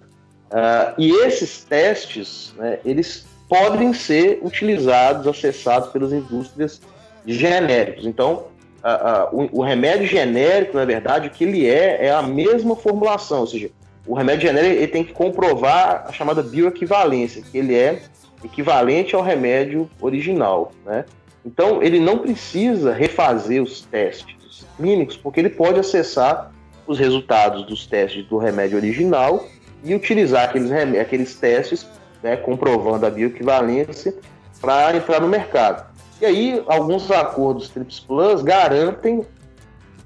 Ah, e esses testes, né, eles podem ser utilizados, acessados pelas indústrias de genéricos. Então, a- a- o, o remédio genérico, na verdade, o que ele é, é a mesma formulação, ou seja, o remédio genérico ele tem que comprovar a chamada bioequivalência, que ele é equivalente ao remédio original, né? Então, ele não precisa refazer os testes clínicos, porque ele pode acessar os resultados dos testes do remédio original e utilizar aqueles, aqueles testes, né, comprovando a bioequivalência, para entrar no mercado. E aí, alguns acordos TRIPS Plus garantem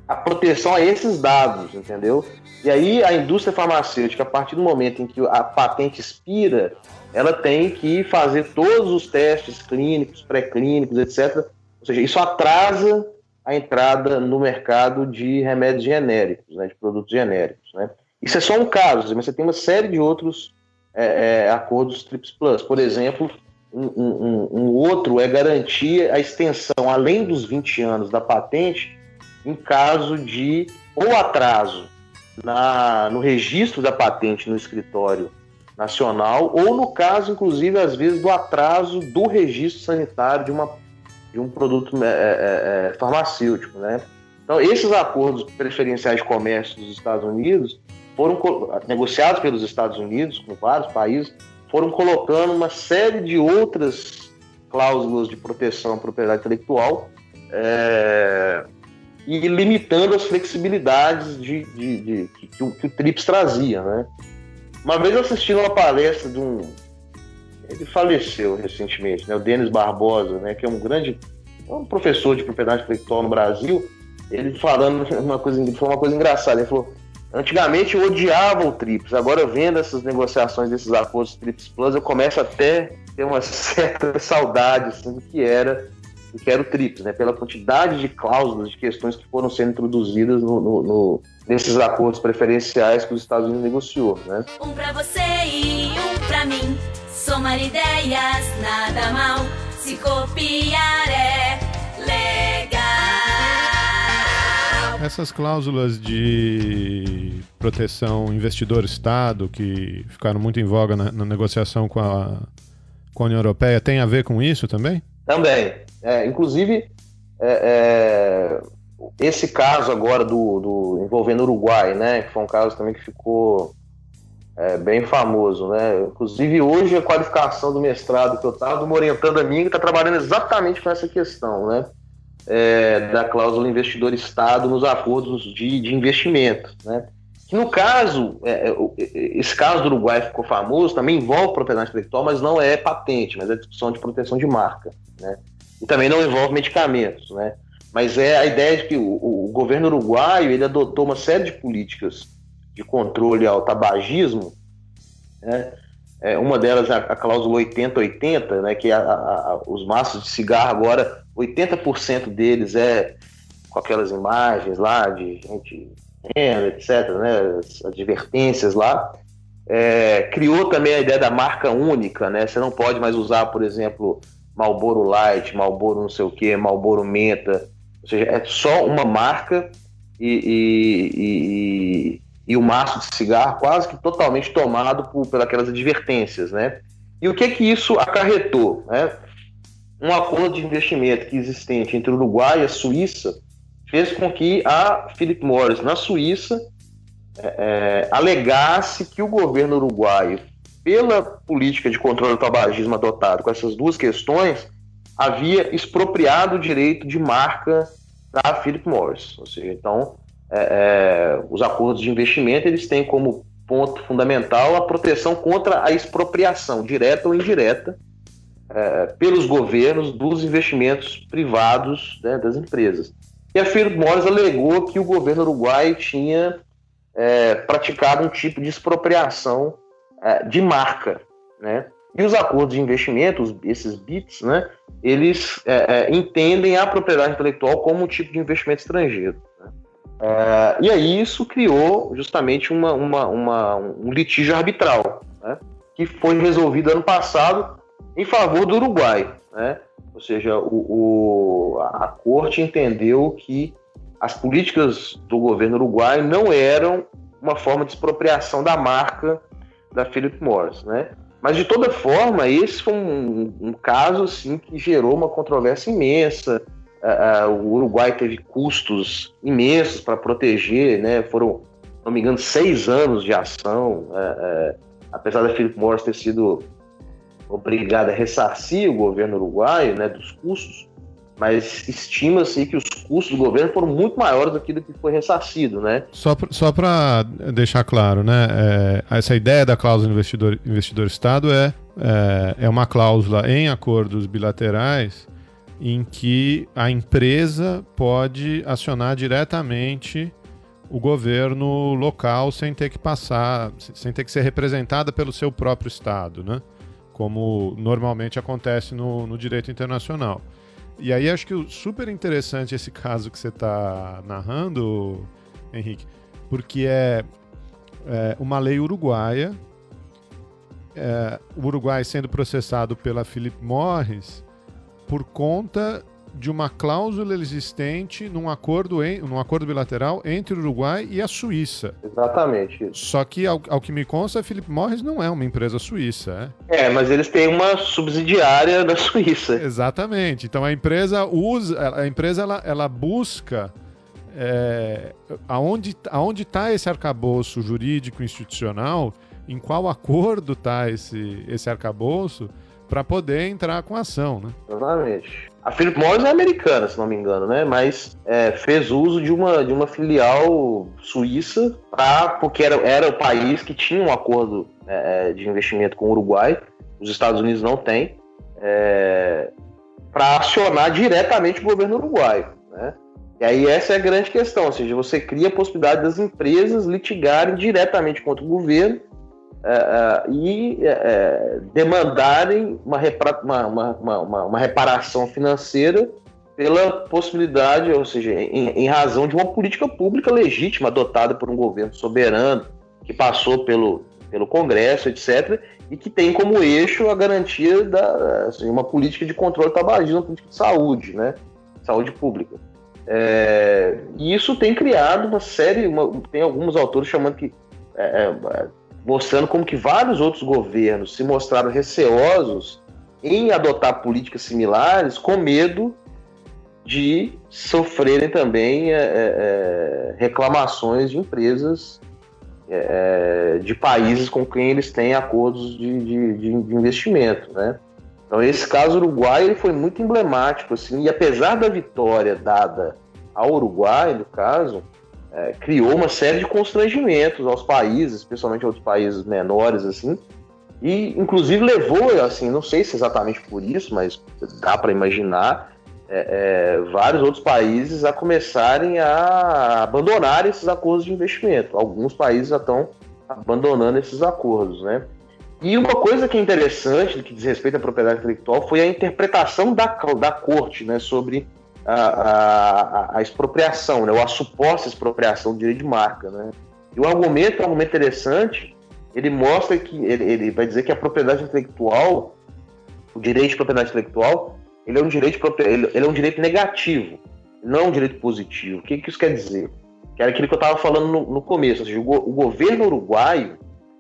a proteção a esses dados, entendeu? E aí, a indústria farmacêutica, a partir do momento em que a patente expira, ela tem que fazer todos os testes clínicos, pré-clínicos, etc. Ou seja, isso atrasa a entrada no mercado de remédios genéricos, né, de produtos genéricos. Né? Isso é só um caso, mas você tem uma série de outros é, é, acordos TRIPS Plus. Por exemplo, um, um- outro é garantir a extensão além dos 20 anos da patente em caso de ou atraso na, no registro da patente no escritório nacional, ou no caso, inclusive, às vezes, do atraso do registro sanitário de, uma, de um produto é, é, é, farmacêutico. Né? Então, esses acordos preferenciais de comércio dos Estados Unidos foram negociados pelos Estados Unidos com vários países, foram colocando uma série de outras cláusulas de proteção à propriedade intelectual é, e limitando as flexibilidades de, de- de- que, que o, que o TRIPS trazia. Né? Uma vez assisti uma palestra de um. Ele faleceu recentemente, né? o Denis Barbosa, né? que é um grande é um professor de propriedade intelectual no Brasil. Ele falando uma coisa, foi uma coisa engraçada. Ele falou: antigamente eu odiava o TRIPS, agora vendo essas negociações desses acordos TRIPS Plus, eu começo até a ter uma certa saudade assim, do que era do que era o TRIPS, né? pela quantidade de cláusulas, de questões que foram sendo introduzidas no- no- no- nesses acordos preferenciais que os Estados Unidos negociou. Né? Um pra você e um pra mim. Somar ideias, nada mal. Se copiar é legal. Essas cláusulas de proteção investidor-estado que ficaram muito em voga na, na negociação com a, com a União Europeia tem a ver com isso também? Também. É, inclusive, é, é, esse caso agora do, do envolvendo o Uruguai, né? Que foi um caso também que ficou é, bem famoso, né? Inclusive, hoje a qualificação do mestrado que eu estava, uma orientando a mim, que está trabalhando exatamente com essa questão, né? É, da cláusula investidor-estado nos acordos de, de investimento, né? No caso, é, é, o- esse caso do Uruguai ficou famoso, também envolve propriedade intelectual, mas não é patente, mas é discussão de proteção de marca, né? E também não envolve medicamentos, né? Mas é a ideia de que o, o governo uruguaio ele adotou uma série de políticas de controle ao tabagismo, né? É, uma delas a, a cláusula 80-80, né? Que a- a- os maços de cigarro agora, 80% deles é com aquelas imagens lá de gente etc., né? As advertências lá. É, criou também a ideia da marca única, né? Você não pode mais usar, por exemplo, Marlboro Light, Marlboro não sei o que, Marlboro Menta. Ou seja, é só uma marca e, e, e- e o maço de cigarro quase que totalmente tomado por, pelas advertências, né? E o que que isso acarretou, né? Um acordo de investimento que existente entre o Uruguai e a Suíça fez com que a Philip Morris, na Suíça, é, alegasse que o governo uruguaio, pela política de controle do tabagismo adotado com essas duas questões, havia expropriado o direito de marca da Philip Morris. Ou seja, então, é, é, os acordos de investimento eles têm como ponto fundamental a proteção contra a expropriação, direta ou indireta, é, pelos governos dos investimentos privados né, das empresas. E a Morris alegou que o governo uruguaio tinha é, praticado um tipo de expropriação é, de marca, né? E os acordos de investimento, esses BITs, né, eles é, é, entendem a propriedade intelectual como um tipo de investimento estrangeiro. É, e aí isso criou justamente uma, uma- uma- um litígio arbitral, né, que foi resolvido ano passado em favor do Uruguai. Né? Ou seja, o, o- a corte entendeu que as políticas do governo uruguaio não eram uma forma de expropriação da marca da Philip Morris, né? Mas de toda forma, esse foi um, um caso assim que gerou uma controvérsia imensa. Ah, o Uruguai teve custos imensos para proteger, né? Foram, não me engano, seis anos de ação. eh, apesar da Philip Morris ter sido obrigada a ressarcir o governo uruguaio, né, dos custos, mas estima-se que os custos do governo foram muito maiores do que do que foi ressarcido, né? Só, só para deixar claro, né? é, essa ideia da cláusula investidor- investidor-estado é, é, é uma cláusula em acordos bilaterais em que a empresa pode acionar diretamente o governo local sem ter que passar, sem ter que ser representada pelo seu próprio Estado, né? Como normalmente acontece no, no direito internacional. E aí acho que super interessante esse caso que você está narrando, Henrique, porque é, é uma lei uruguaia, é, o Uruguai sendo processado pela Philip Morris por conta de uma cláusula existente num acordo, em, num acordo bilateral entre o Uruguai e a Suíça. Exatamente isso. Só que, ao, ao que me consta, a Philip Morris não é uma empresa suíça, é? É, mas eles têm uma subsidiária da Suíça. Exatamente. Então a empresa usa, a empresa ela, ela busca é, aonde aonde está esse arcabouço jurídico institucional, em qual acordo está esse esse arcabouço para poder entrar com a ação, né? Exatamente. A Philip Morris é americana, se não me engano, né? Mas é, fez uso de uma, de uma filial suíça pra, porque era, era o país que tinha um acordo é, de investimento com o Uruguai. Os Estados Unidos não têm. É, para acionar diretamente o governo uruguaio. Né? E aí essa é a grande questão, ou seja, você cria a possibilidade das empresas litigarem diretamente contra o governo é, é, e é, demandarem uma, uma- uma- uma- uma- reparação financeira pela possibilidade, ou seja, em, em razão de uma política pública legítima adotada por um governo soberano que passou pelo, pelo Congresso, etc., e que tem como eixo a garantia da assim, uma política de controle tabagismo, uma política de saúde, né? Saúde pública. É, e isso tem criado uma série, uma- tem alguns autores chamando que é, mostrando como que vários outros governos se mostraram receosos em adotar políticas similares com medo de sofrerem também é, é, reclamações de empresas é, de países com quem eles têm acordos de, de, de- de investimento, né? Então esse caso uruguai ele foi muito emblemático assim, e apesar da vitória dada ao Uruguai, no caso, é, criou uma série de constrangimentos aos países, especialmente a outros países menores assim, e inclusive levou, assim, não sei se exatamente por isso, mas dá para imaginar é, é, vários outros países a começarem a abandonar esses acordos de investimento. Alguns países já estão abandonando esses acordos, né? E uma coisa que é interessante, que diz respeito à propriedade intelectual, foi a interpretação da, da corte né, sobre a, a- expropriação, né, ou a suposta expropriação do direito de marca. Né? E o argumento é um argumento interessante, ele mostra que, ele, ele vai dizer que a propriedade intelectual, o direito de propriedade intelectual, ele é um direito, ele, ele é um direito negativo, não um direito positivo. O que, que isso quer dizer? Que era aquilo que eu estava falando no, no começo, seja, o, o governo uruguaio,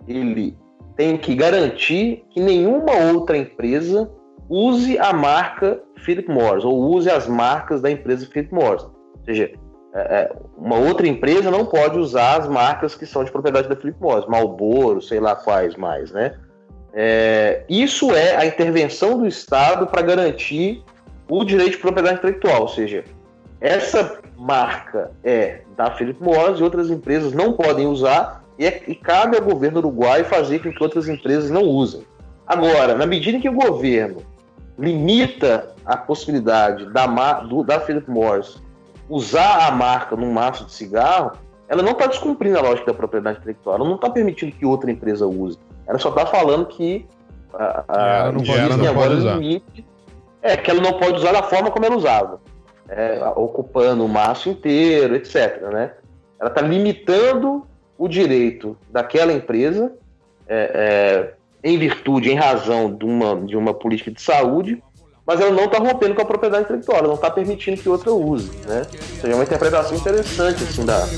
ele tem que garantir que nenhuma outra empresa use a marca Philip Morris ou use as marcas da empresa Philip Morris. Ou seja, é, é, uma outra empresa não pode usar as marcas que são de propriedade da Philip Morris, Marlboro, sei lá quais mais, né? É, isso é a intervenção do Estado para garantir o direito de propriedade intelectual, ou seja, essa marca é da Philip Morris e outras empresas não podem usar e, é- e cabe ao governo uruguaio fazer com que outras empresas não usem. Agora, na medida que o governo limita a possibilidade da, do- da Philip Morris usar a marca num maço de cigarro, ela não está descumprindo a lógica da propriedade intelectual, ela não está permitindo que outra empresa use. Ela só está falando que A, ela não a- pode existem usar. agora usar. limites. É, que ela não pode usar da forma como ela usava. É, ocupando o maço inteiro, etc. Né? Ela está limitando o direito daquela empresa é, é, em virtude, em razão de uma, de uma política de saúde, mas ela não está rompendo com a propriedade intelectual, ela não está permitindo que outra use. Né? Ou seja, é uma interpretação interessante assim, da,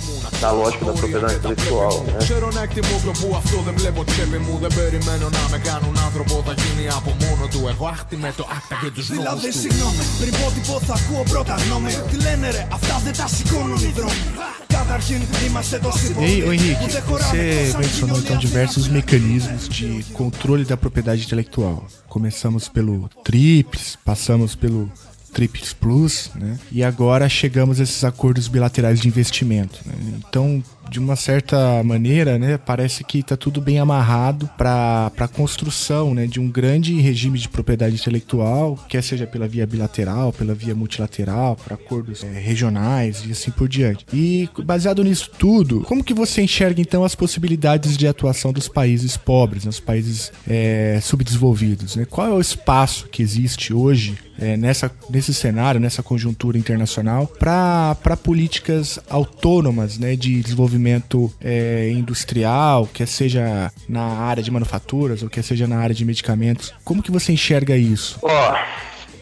da lógica da propriedade intelectual. Né? Kör näkti muka puhas tuote levot chepe muuten pöydin menona me käännun antropoota kiinni apu muun tue Χάχτιμετο άκτα και τους νόμους Δηλαδή του συγγνώμη, πριν πω τίποτα ακούω πρώτα γνώμη Τι λένε ρε, αυτά δεν τα σηκώνουν οι δρόμοι Καταρχήν είμαστε τόσοι E aí, πολλοί ô Henrique, που δεν χωράμε você τόσα mencionou então diversos mecanismos de controle da propriedade intelectual. Começamos pelo TRIPS, passamos pelo TRIPS Plus, né? E agora chegamos a esses acordos bilaterais de investimento. né? Então, de uma certa maneira, né, parece que está tudo bem amarrado para a construção né, de um grande regime de propriedade intelectual, quer seja pela via bilateral, pela via multilateral, para acordos eh, regionais e assim por diante. E baseado nisso tudo, como que você enxerga então as possibilidades de atuação dos países pobres, né, os países eh, subdesenvolvidos? Né? Qual é o espaço que existe hoje eh, nessa, nesse cenário, nessa conjuntura internacional, para políticas autônomas né, de desenvolvimento eh, industrial, quer seja na área de manufaturas ou quer seja na área de medicamentos? Como que você enxerga isso? Ó,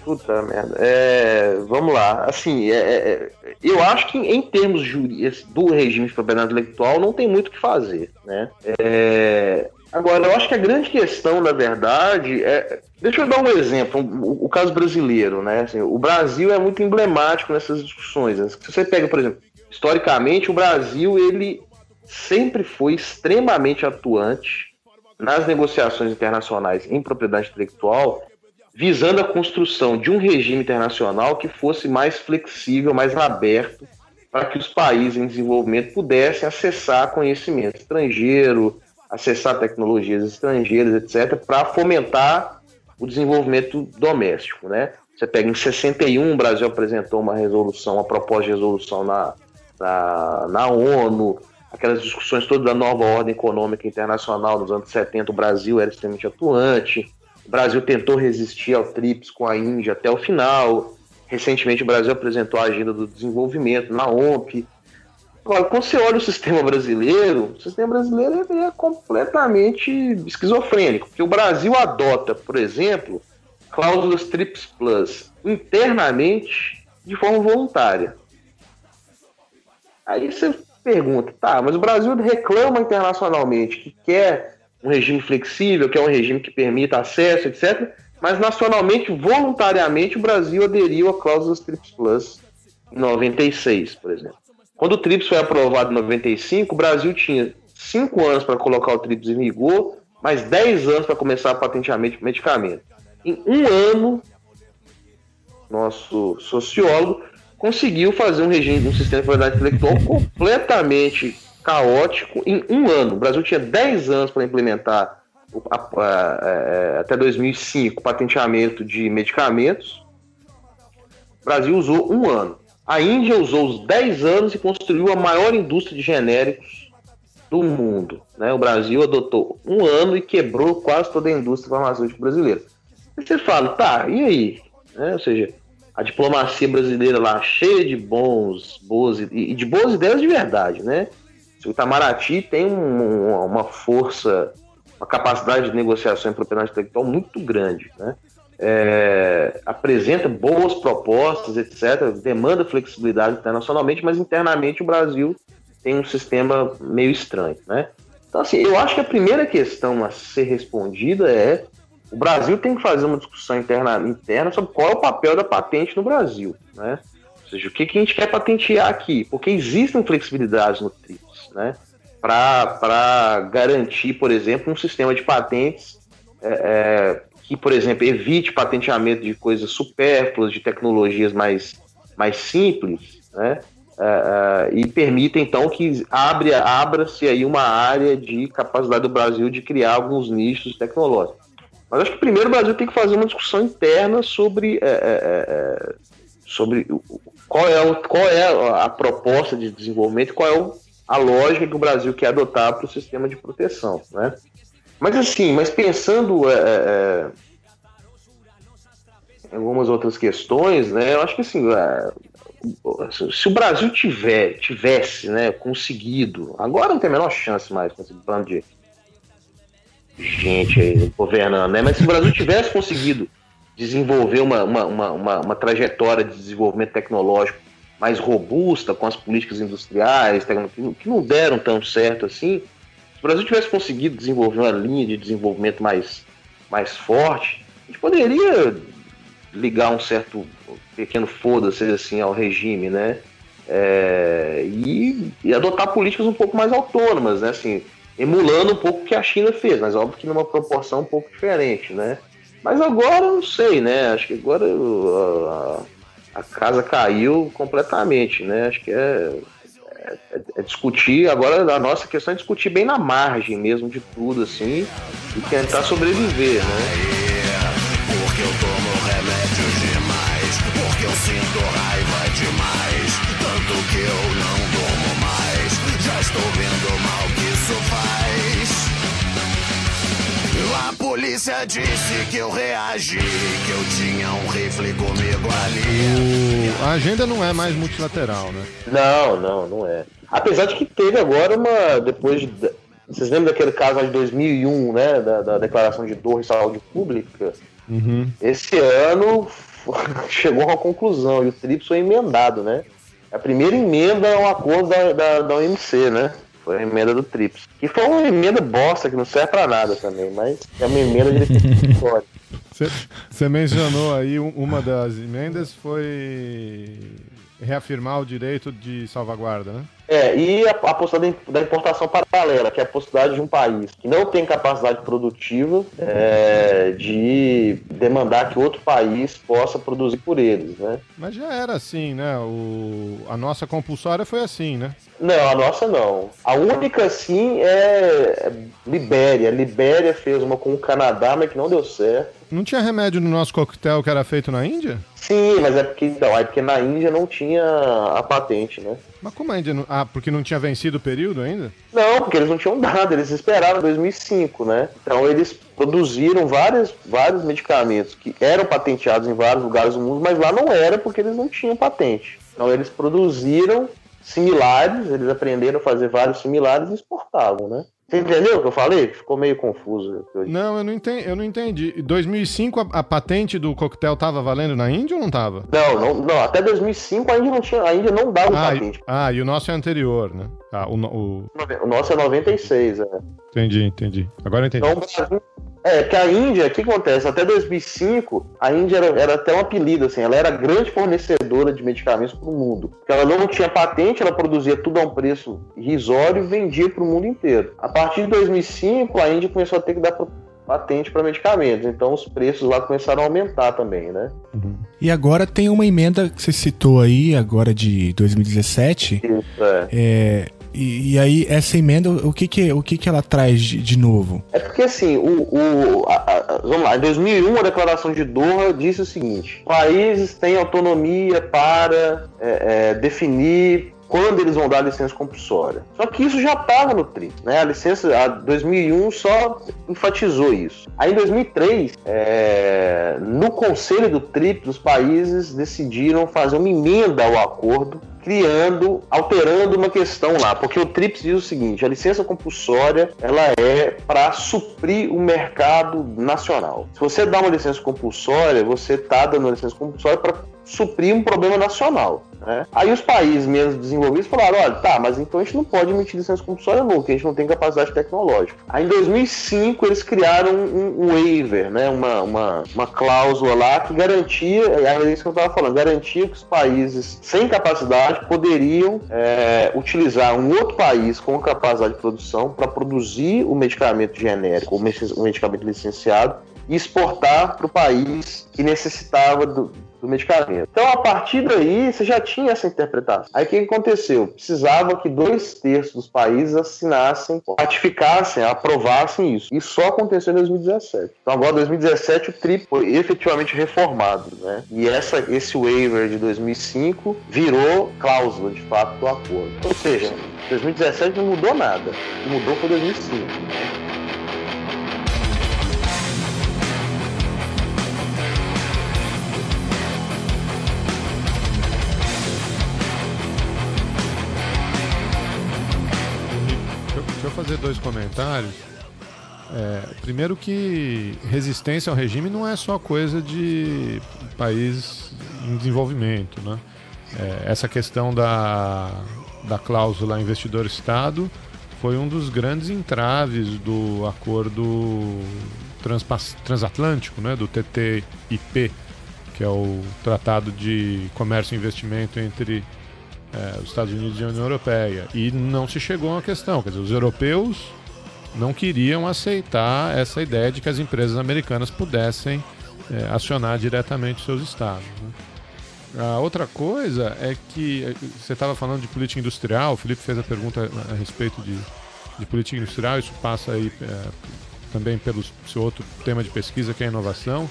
puta merda. É, vamos lá. Assim, é, é, eu acho que em termos jurídicos do regime de propriedade intelectual não tem muito o que fazer, né? É, agora, eu acho que a grande questão, na verdade, é. Deixa eu dar um exemplo, o, o caso brasileiro, né? Assim, o Brasil é muito emblemático nessas discussões. né? Se você pega, por exemplo, historicamente, o Brasil ele sempre foi extremamente atuante nas negociações internacionais em propriedade intelectual, visando a construção de um regime internacional que fosse mais flexível, mais aberto, para que os países em desenvolvimento pudessem acessar conhecimento estrangeiro, acessar tecnologias estrangeiras, etc., para fomentar o desenvolvimento doméstico. Né? Você pega em 61, o Brasil apresentou uma resolução, uma proposta de resolução na, na, na ONU, aquelas discussões todas da nova ordem econômica internacional nos anos 70, o Brasil era extremamente atuante. O Brasil tentou resistir ao TRIPS com a Índia até o final. Recentemente, o Brasil apresentou a agenda do desenvolvimento na OMP. Agora, quando você olha o sistema brasileiro, o sistema brasileiro é completamente esquizofrênico, porque o Brasil adota, por exemplo, cláusulas TRIPS Plus internamente de forma voluntária. Aí você pergunta, tá, mas o Brasil reclama internacionalmente que quer um regime flexível, quer um regime que permita acesso, etc. Mas nacionalmente, voluntariamente, o Brasil aderiu a cláusulas TRIPS Plus em 96, por exemplo. Quando o TRIPS foi aprovado em 95, o Brasil tinha cinco anos para colocar o TRIPS em vigor, mais 10 anos para começar a de medicamento. Em um ano, nosso sociólogo conseguiu fazer um regime, um sistema de propriedade intelectual completamente caótico em um ano. O Brasil tinha 10 anos para implementar a- a- a- até 2005 o patenteamento de medicamentos. O Brasil usou um ano. A Índia usou os 10 anos e construiu a maior indústria de genéricos do mundo. né? O Brasil adotou um ano e quebrou quase toda a indústria farmacêutica brasileira. Aí você fala, tá, e aí? Né? Ou seja, a diplomacia brasileira lá cheia de bons, boas e de boas ideias de verdade, né? O Itamaraty tem um- uma força, uma capacidade de negociação em propriedade intelectual muito grande, né? É, apresenta boas propostas, etc., demanda flexibilidade internacionalmente, mas internamente o Brasil tem um sistema meio estranho, né? Então, assim, eu acho que a primeira questão a ser respondida é o Brasil tem que fazer uma discussão interna, interna sobre qual é o papel da patente no Brasil, né? Ou seja, o que, que a gente quer patentear aqui? Porque existem flexibilidades no TRIPS, né? Para garantir, por exemplo, um sistema de patentes é, é, que, por exemplo, evite patenteamento de coisas supérfluas, de tecnologias mais, mais simples, né? É, é, e permita então que abra-se aí uma área de capacidade do Brasil de criar alguns nichos tecnológicos. Mas acho que primeiro o Brasil tem que fazer uma discussão interna sobre, é, é, é, sobre o- qual é, o- qual é a proposta de desenvolvimento, qual é o- a lógica que o Brasil quer adotar para o sistema de proteção. Né? Mas assim, mas pensando é, é, em algumas outras questões, né? Eu acho que assim, é, se o Brasil tiver, tivesse, né, conseguido, agora não tem a menor chance mais com esse plano de gente aí governando, né? Mas se o Brasil tivesse conseguido desenvolver uma, uma, uma, uma, trajetória de desenvolvimento tecnológico mais robusta com as políticas industriais, que não deram tanto certo assim, se o Brasil tivesse conseguido desenvolver uma linha de desenvolvimento mais, mais forte, a gente poderia ligar um certo pequeno foda-se assim ao regime, né? É, e, e adotar políticas um pouco mais autônomas, né? Assim, emulando um pouco o que a China fez, mas óbvio que numa proporção um pouco diferente, né? Mas agora não sei, né? Acho que agora a, a casa caiu completamente, né? Acho que é, é, é discutir agora a nossa questão é discutir bem na margem mesmo de tudo assim e tentar sobreviver, né? Porque eu tomo remédios polícia disse que eu reagi. Que eu tinha um rifle comigo ali. O- A agenda não é mais multilateral, né? Não, não, não é. Apesar de que teve agora uma. Depois de. Vocês lembram daquele caso lá de 2001, né? Da, da Declaração de Dor e Saúde Pública? Uhum. Esse ano chegou a uma conclusão e o TRIPS foi emendado, né? A primeira emenda é um acordo da, da, da OMC, né? Foi a emenda do TRIPS. Que foi uma emenda bosta que não serve pra nada também, mas é uma emenda de defesa. Você mencionou aí um- uma das emendas foi reafirmar o direito de salvaguarda, né? É, e a, a possibilidade da importação paralela, que é a possibilidade de um país que não tem capacidade produtiva é, de demandar que outro país possa produzir por eles, né? Mas já era assim, né? O... A nossa compulsória foi assim, né? Não, a nossa não. A única, sim, é Libéria. Libéria fez uma com o Canadá, mas que não deu certo. Não tinha remédio no nosso coquetel que era feito na Índia? Sim, mas é porque, então, é porque na Índia não tinha a patente, né? Mas como a Índia não... Ah, porque não tinha vencido o período ainda? Não, porque eles não tinham dado, eles esperaram 2005, né? Então eles produziram vários, vários medicamentos que eram patenteados em vários lugares do mundo, mas lá não era porque eles não tinham patente. Então eles produziram similares, eles aprenderam a fazer vários similares e exportavam, né? Você entendeu o que eu falei? Ficou meio confuso. Não, eu não entendi. Eu não entendi. Em 2005 a, a patente do coquetel tava valendo na Índia ou não tava? Não, não, não, até 2005 a Índia não tinha, a Índia não dava Ah, patente. e, ah, e o nosso é anterior, né? Ah, o, o- O nosso é 96, é. Entendi, entendi. Agora eu entendi. Então, é, que a Índia, o que acontece? Até 2005, a Índia era, era até um apelido, assim, ela era grande fornecedora de medicamentos para o mundo. Ela não tinha patente, ela produzia tudo a um preço irrisório e vendia para o mundo inteiro. A partir de 2005, a Índia começou a ter que dar patente para medicamentos, então os preços lá começaram a aumentar também, né? E agora tem uma emenda que você citou aí, agora de 2017. Isso, é. É, e, e aí, essa emenda, o que que, o que, que ela traz de, de novo? É porque assim, o, o- a- a- vamos lá, em 2001 a declaração de Doha disse o seguinte: países têm autonomia para é, é, definir quando eles vão dar licença compulsória. Só que isso já estava no TRIPS, né? A licença, a 2001 só enfatizou isso. Aí em 2003, é, no conselho do TRIPS, os países decidiram fazer uma emenda ao acordo criando, alterando uma questão lá, porque o TRIPS diz o seguinte: a licença compulsória ela é para suprir o mercado nacional. Se você dá uma licença compulsória, você está dando uma licença compulsória para suprir um problema nacional. Né? Aí os países menos desenvolvidos falaram: olha, tá, mas então a gente não pode emitir licença compulsória nunca, a gente não tem capacidade tecnológica. Aí em 2005 eles criaram um, waiver, né? uma, uma, uma cláusula lá que garantia, é isso que eu estava falando, garantia que os países sem capacidade poderiam é, utilizar um outro país com capacidade de produção para produzir o medicamento genérico, o medicamento licenciado, e exportar para o país que necessitava do, do medicamento. Então, a partir daí, você já tinha essa interpretação. Aí, o que aconteceu? Precisava que dois terços dos países assinassem, ratificassem, aprovassem isso. Isso só aconteceu em 2017. Então, agora, em 2017, o TRIP foi efetivamente reformado, né? E essa, esse waiver de 2005 virou cláusula, de fato, do acordo. Ou seja, 2017 não mudou nada. O que mudou foi 2005. né? Fazer dois comentários. É, primeiro que resistência ao regime não é só coisa de país em desenvolvimento, né? É, essa questão da, da cláusula investidor-estado foi um dos grandes entraves do acordo transatlântico, né? Do TTIP, que é o Tratado de Comércio e Investimento entre é, os Estados Unidos e a União Europeia. E não se chegou uma questão, quer dizer, os europeus não queriam aceitar essa ideia de que as empresas americanas pudessem é, acionar diretamente seus estados. né? A outra coisa é que eh, você estava falando de política industrial, o Felipe fez a pergunta a respeito de, de política industrial, isso passa aí é, também pelo seu outro tema de pesquisa, que é a inovação.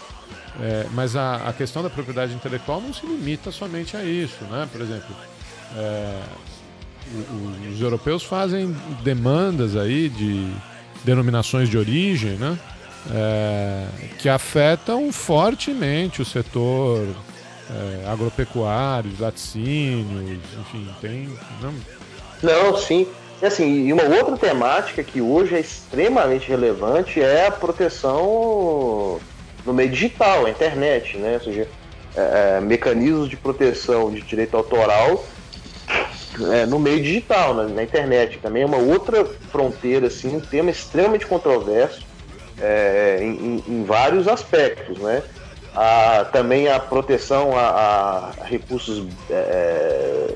É, mas a, a questão da propriedade intelectual não se limita somente a isso, né? Por exemplo, é, os europeus fazem demandas aí de denominações de origem, né? É, que afetam fortemente o setor é, agropecuário, laticínios, enfim, tem. Não, Não, sim. E assim, e uma outra temática que hoje é extremamente relevante é a proteção no meio digital, a internet, né? Ou seja, é, é, mecanismos de proteção de direito autoral é, no meio digital, na, na internet. Também é uma outra fronteira, assim, um tema extremamente controverso é, em, em- em vários aspectos, né? A, também a proteção a, a recursos é,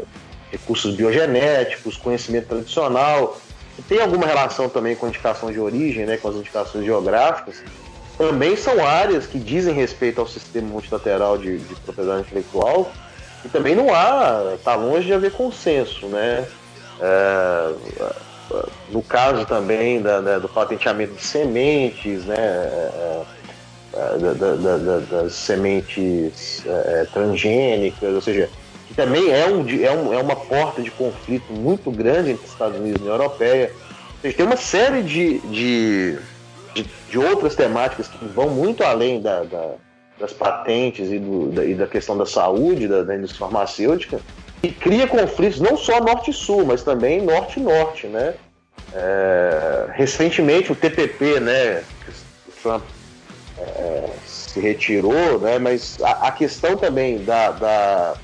recursos biogenéticos, conhecimento tradicional, que tem alguma relação também com a indicação de origem, né, com as indicações geográficas, também são áreas que dizem respeito ao sistema multilateral de, de propriedade intelectual e também não há, está longe de haver consenso, né? É, no caso também da- do patenteamento de sementes, né? é, é, da- da- da- da- das sementes é, transgênicas, ou seja, que também é, um, é, um- é uma porta de conflito muito grande entre os Estados Unidos e União Europeia. Ou seja, tem uma série de, de, de, de outras temáticas que vão muito além da, da- das patentes e, do- da, e da questão da saúde, da, da indústria farmacêutica, e cria conflitos não só norte e sul, mas também norte e norte, né? É, recentemente o TPP, né, o Trump é, se retirou, né, mas a, a questão também da, da,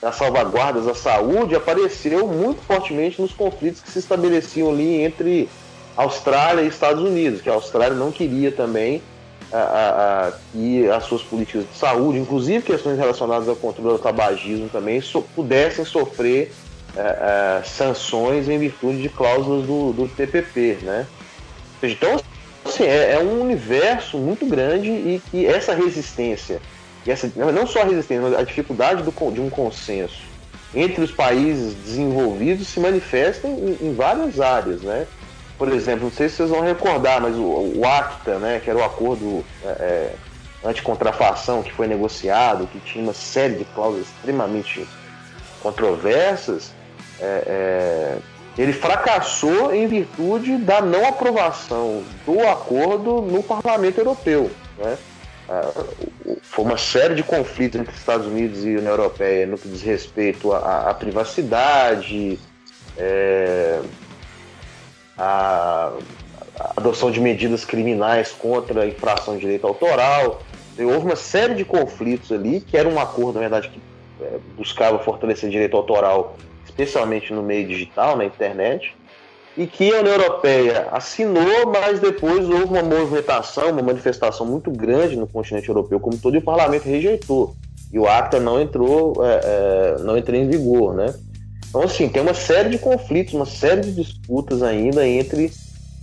das salvaguardas da saúde apareceu muito fortemente nos conflitos que se estabeleciam ali entre Austrália e Estados Unidos, que a Austrália não queria também a, a, que as suas políticas de saúde, inclusive questões relacionadas ao controle do tabagismo também, so- pudessem sofrer é, é, sanções em virtude de cláusulas do, do TPP, né? Então, assim, é, é um universo muito grande e que essa resistência, e essa, não só a resistência, mas a dificuldade do de um consenso entre os países desenvolvidos se manifesta em, em várias áreas, né? Por exemplo, não sei se vocês vão recordar, mas o, o ACTA, né, que era o acordo é, é, anticontrafação que foi negociado, que tinha uma série de cláusulas extremamente controversas, é, é, ele fracassou em virtude da não aprovação do acordo no Parlamento Europeu. Né? Ah, foi uma série de conflitos entre Estados Unidos e União Europeia no que diz respeito à, à privacidade, é, a, adoção de medidas criminais contra a infração de direito autoral. E houve uma série de conflitos ali, que era um acordo, na verdade, que é, buscava fortalecer direito autoral, especialmente no meio digital, na internet, e que a União Europeia assinou, mas depois houve uma movimentação, uma manifestação muito grande no continente europeu como todo, e o parlamento rejeitou. E o ACTA não entrou, é, é, não entrou em vigor, né? Então, assim, tem uma série de conflitos, uma série de disputas ainda entre.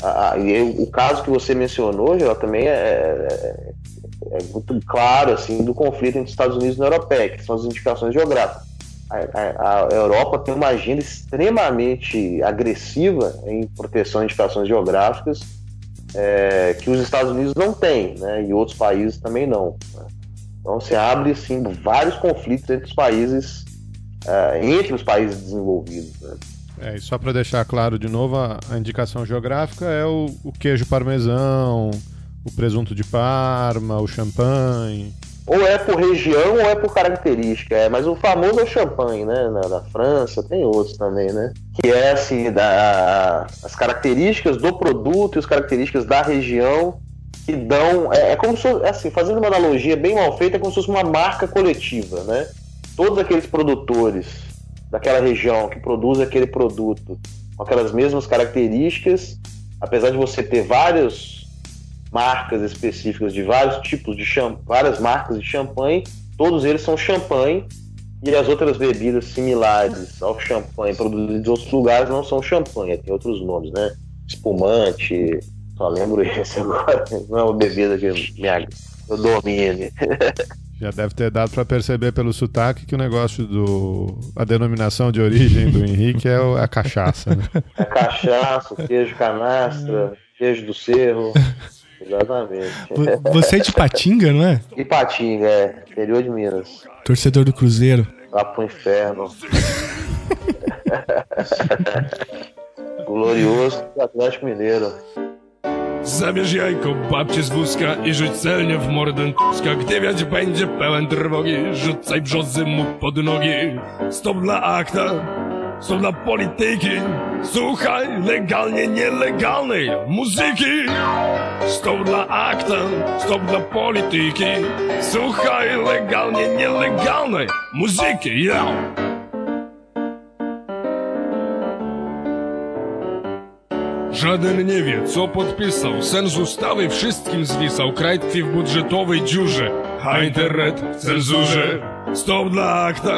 A, a- o caso que você mencionou, Geraldo, também é, é, é muito claro assim, do conflito entre Estados Unidos e União Europeia, que são as indicações geográficas. A, a- a Europa tem uma agenda extremamente agressiva em proteção de indicações geográficas é, que os Estados Unidos não têm, né, e outros países também não. né. Então, se abre assim, vários conflitos entre os países, é, entre os países desenvolvidos. Né? É, e só para deixar claro de novo, a, a indicação geográfica é o, o queijo parmesão, o presunto de Parma, o champanhe, ou é por região ou é por característica. É, mas o famoso é o champanhe, né? Na, na França, tem outros também, né? Que é assim, da, as características do produto e as características da região que dão. É, é como se fosse, assim, fazendo uma analogia bem mal feita, é como se fosse uma marca coletiva, né? Todos aqueles produtores daquela região que produzem aquele produto com aquelas mesmas características, apesar de você ter várias marcas específicas de vários tipos de champanhe, várias marcas de champanhe, todos eles são champanhe e as outras bebidas similares ao champanhe produzidos em outros lugares não são champanhe, tem outros nomes, né? Espumante, só lembro esse agora, não é uma bebida que me ag- eu domine. Já deve ter dado pra perceber pelo sotaque que o negócio do. a denominação de origem do Henrique é o- a cachaça, né? É cachaça, queijo canastra, queijo do cerro. Exatamente. Vo- Você é de Patinga, não é? Ipatinga, é, interior de Minas. Torcedor do Cruzeiro. Lá pro inferno. Glorioso Atlético Mineiro. Zabierz jajko babcie z wózka i rzuć celnie w mordę tuska. Gdy wiać będzie pełen trwogi, rzucaj brzozy mu pod nogi. Stop dla akta, stop dla polityki. Słuchaj legalnie nielegalnej muzyki. Stop dla akta, stop dla polityki. Słuchaj legalnie nielegalnej muzyki. Yeah. Żaden nie wie, co podpisał. Sen z ustawy wszystkim zwisał. Kraj tkwi w budżetowej dziurze. Internet w cenzurze. Stop dla akta.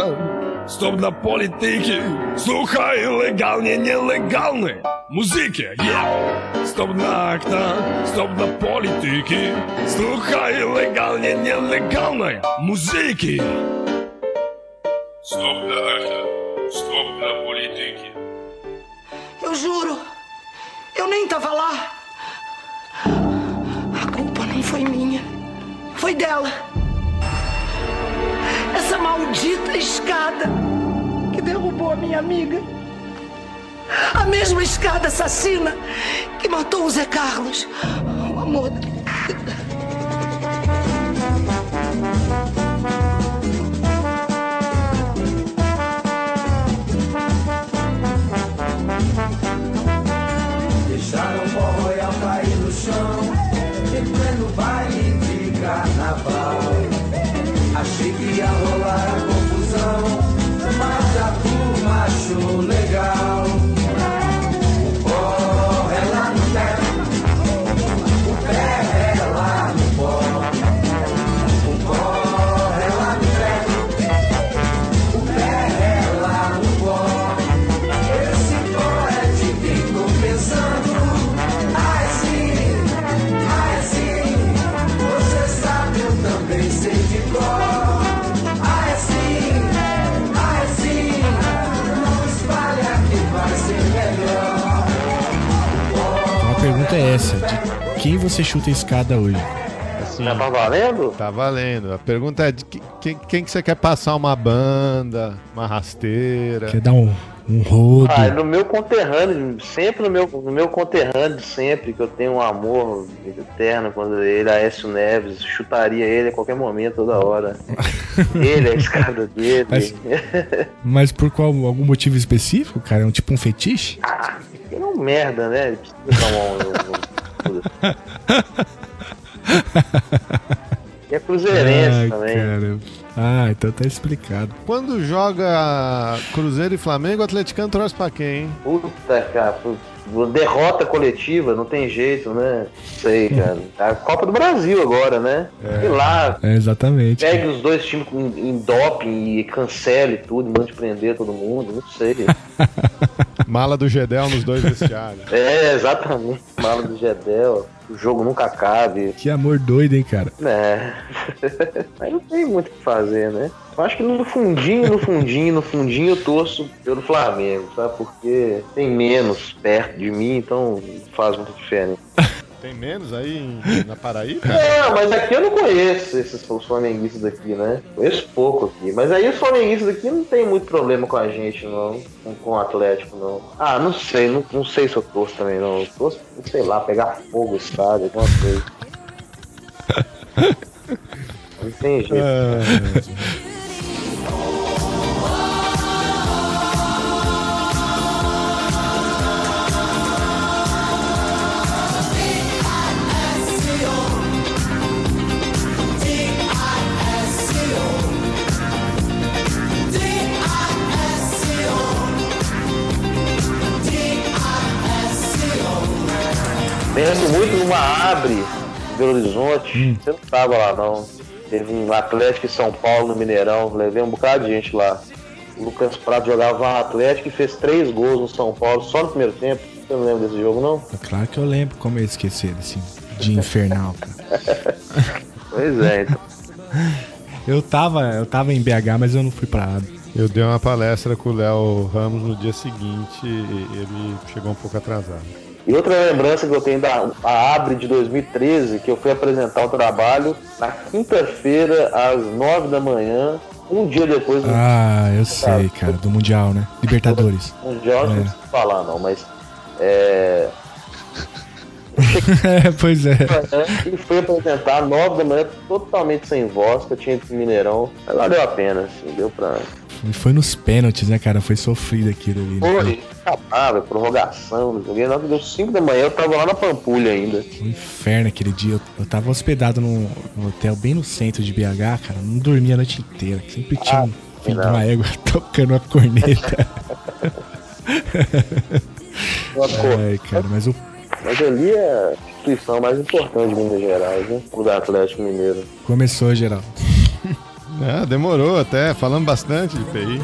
Stop dla polityki. Słuchaj legalnie nielegalnej muzyki. Yeah. Stop dla akta. Stop dla polityki. Słuchaj legalnie nielegalnej muzyki. Stop dla akta. Stop dla polityki. Eu juro, eu nem tava lá. A culpa nem foi minha, foi dela. Essa maldita escada que derrubou a minha amiga. A mesma escada assassina que matou o Zé Carlos, o amor. Deixaram o quem você chuta a escada hoje? Assim, Tá valendo? Tá valendo. A pergunta é de que- quem, quem que você quer passar uma banda, uma rasteira? Quer dar um, um rodo? Ah, no meu conterrâneo, sempre no meu, no meu conterrâneo, de sempre, que eu tenho um amor eterno quando ele, Aécio Neves, chutaria ele a qualquer momento, toda hora. ele, a escada dele. Mas- Mas por qual algum motivo específico, cara? É um tipo um fetiche? Ele é um merda, né? Ele precisa tomar um. E é cruzeirense Ai, também. cara. Ah, então tá explicado. Quando joga Cruzeiro e Flamengo, o atleticano torce pra quem, hein? Puta, cara, putz, derrota coletiva, não tem jeito, né? Sei, cara. A Copa do Brasil agora, né? E lá, É, exatamente. pegue os dois times em, em doping e cancele tudo, mande prender todo mundo, não sei. Mala do Gedel nos dois vestiários. é, exatamente. Mala do Gedel. O jogo nunca cabe. Que amor doido, hein, cara? É. Mas não tem muito o que fazer, né? Eu acho que no fundinho, no fundinho, no fundinho eu torço pelo Flamengo, sabe? Porque tem menos perto de mim, então faz muita diferença. Tem menos aí em- na Paraíba? Não, mas aqui eu não conheço esses os flamenguistas daqui, né? Conheço pouco aqui. Mas aí os flamenguistas daqui não tem muito problema com a gente, não. Com, com o Atlético, não. Ah, não sei. Não, não sei se eu torço também, não. Eu torço, sei lá, pegar fogo estádio, alguma coisa. tem jeito. Lembro numa Abre, Belo Horizonte. Você não tava lá, não. Teve um Atlético em São Paulo, no Mineirão. Levei um bocado de gente lá. O Lucas Prato jogava no Atlético e fez três gols no São Paulo só no primeiro tempo. Você não lembra desse jogo, não? Claro que eu lembro como eu ia esquecer desse dia infernal, cara. Pois é, então. Eu tava, eu tava em BH, mas eu não fui pra Abre. Eu dei uma palestra com o Léo Ramos no dia seguinte e ele chegou um pouco atrasado. E outra lembrança que eu tenho da a Abre de 2013, que eu fui apresentar o trabalho na quinta-feira, às nove da manhã, um dia depois do Ah, eu sei, cara, do Mundial, né? Libertadores. Mundial, não É. preciso falar não, mas é, é, pois é. e fui apresentar às nove da manhã, totalmente sem voz, que eu tinha ido pro Mineirão, mas valeu a pena, assim, deu pra... E foi nos pênaltis, né, cara? Foi sofrido aquilo ali. né? Foi, acabava, prorrogação, não joguei nada, deu cinco da manhã, eu tava lá na Pampulha ainda. Um inferno aquele dia. Eu, eu tava hospedado num, num hotel bem no centro de BH, cara. Não dormia a noite inteira. Sempre tinha um filho de uma égua tocando uma corneta. Ai, cara, mas o Mas ali é a instituição mais importante de Minas Gerais, né? O da Atlético Mineiro. começou, geral. É, demorou até, falando bastante de TI.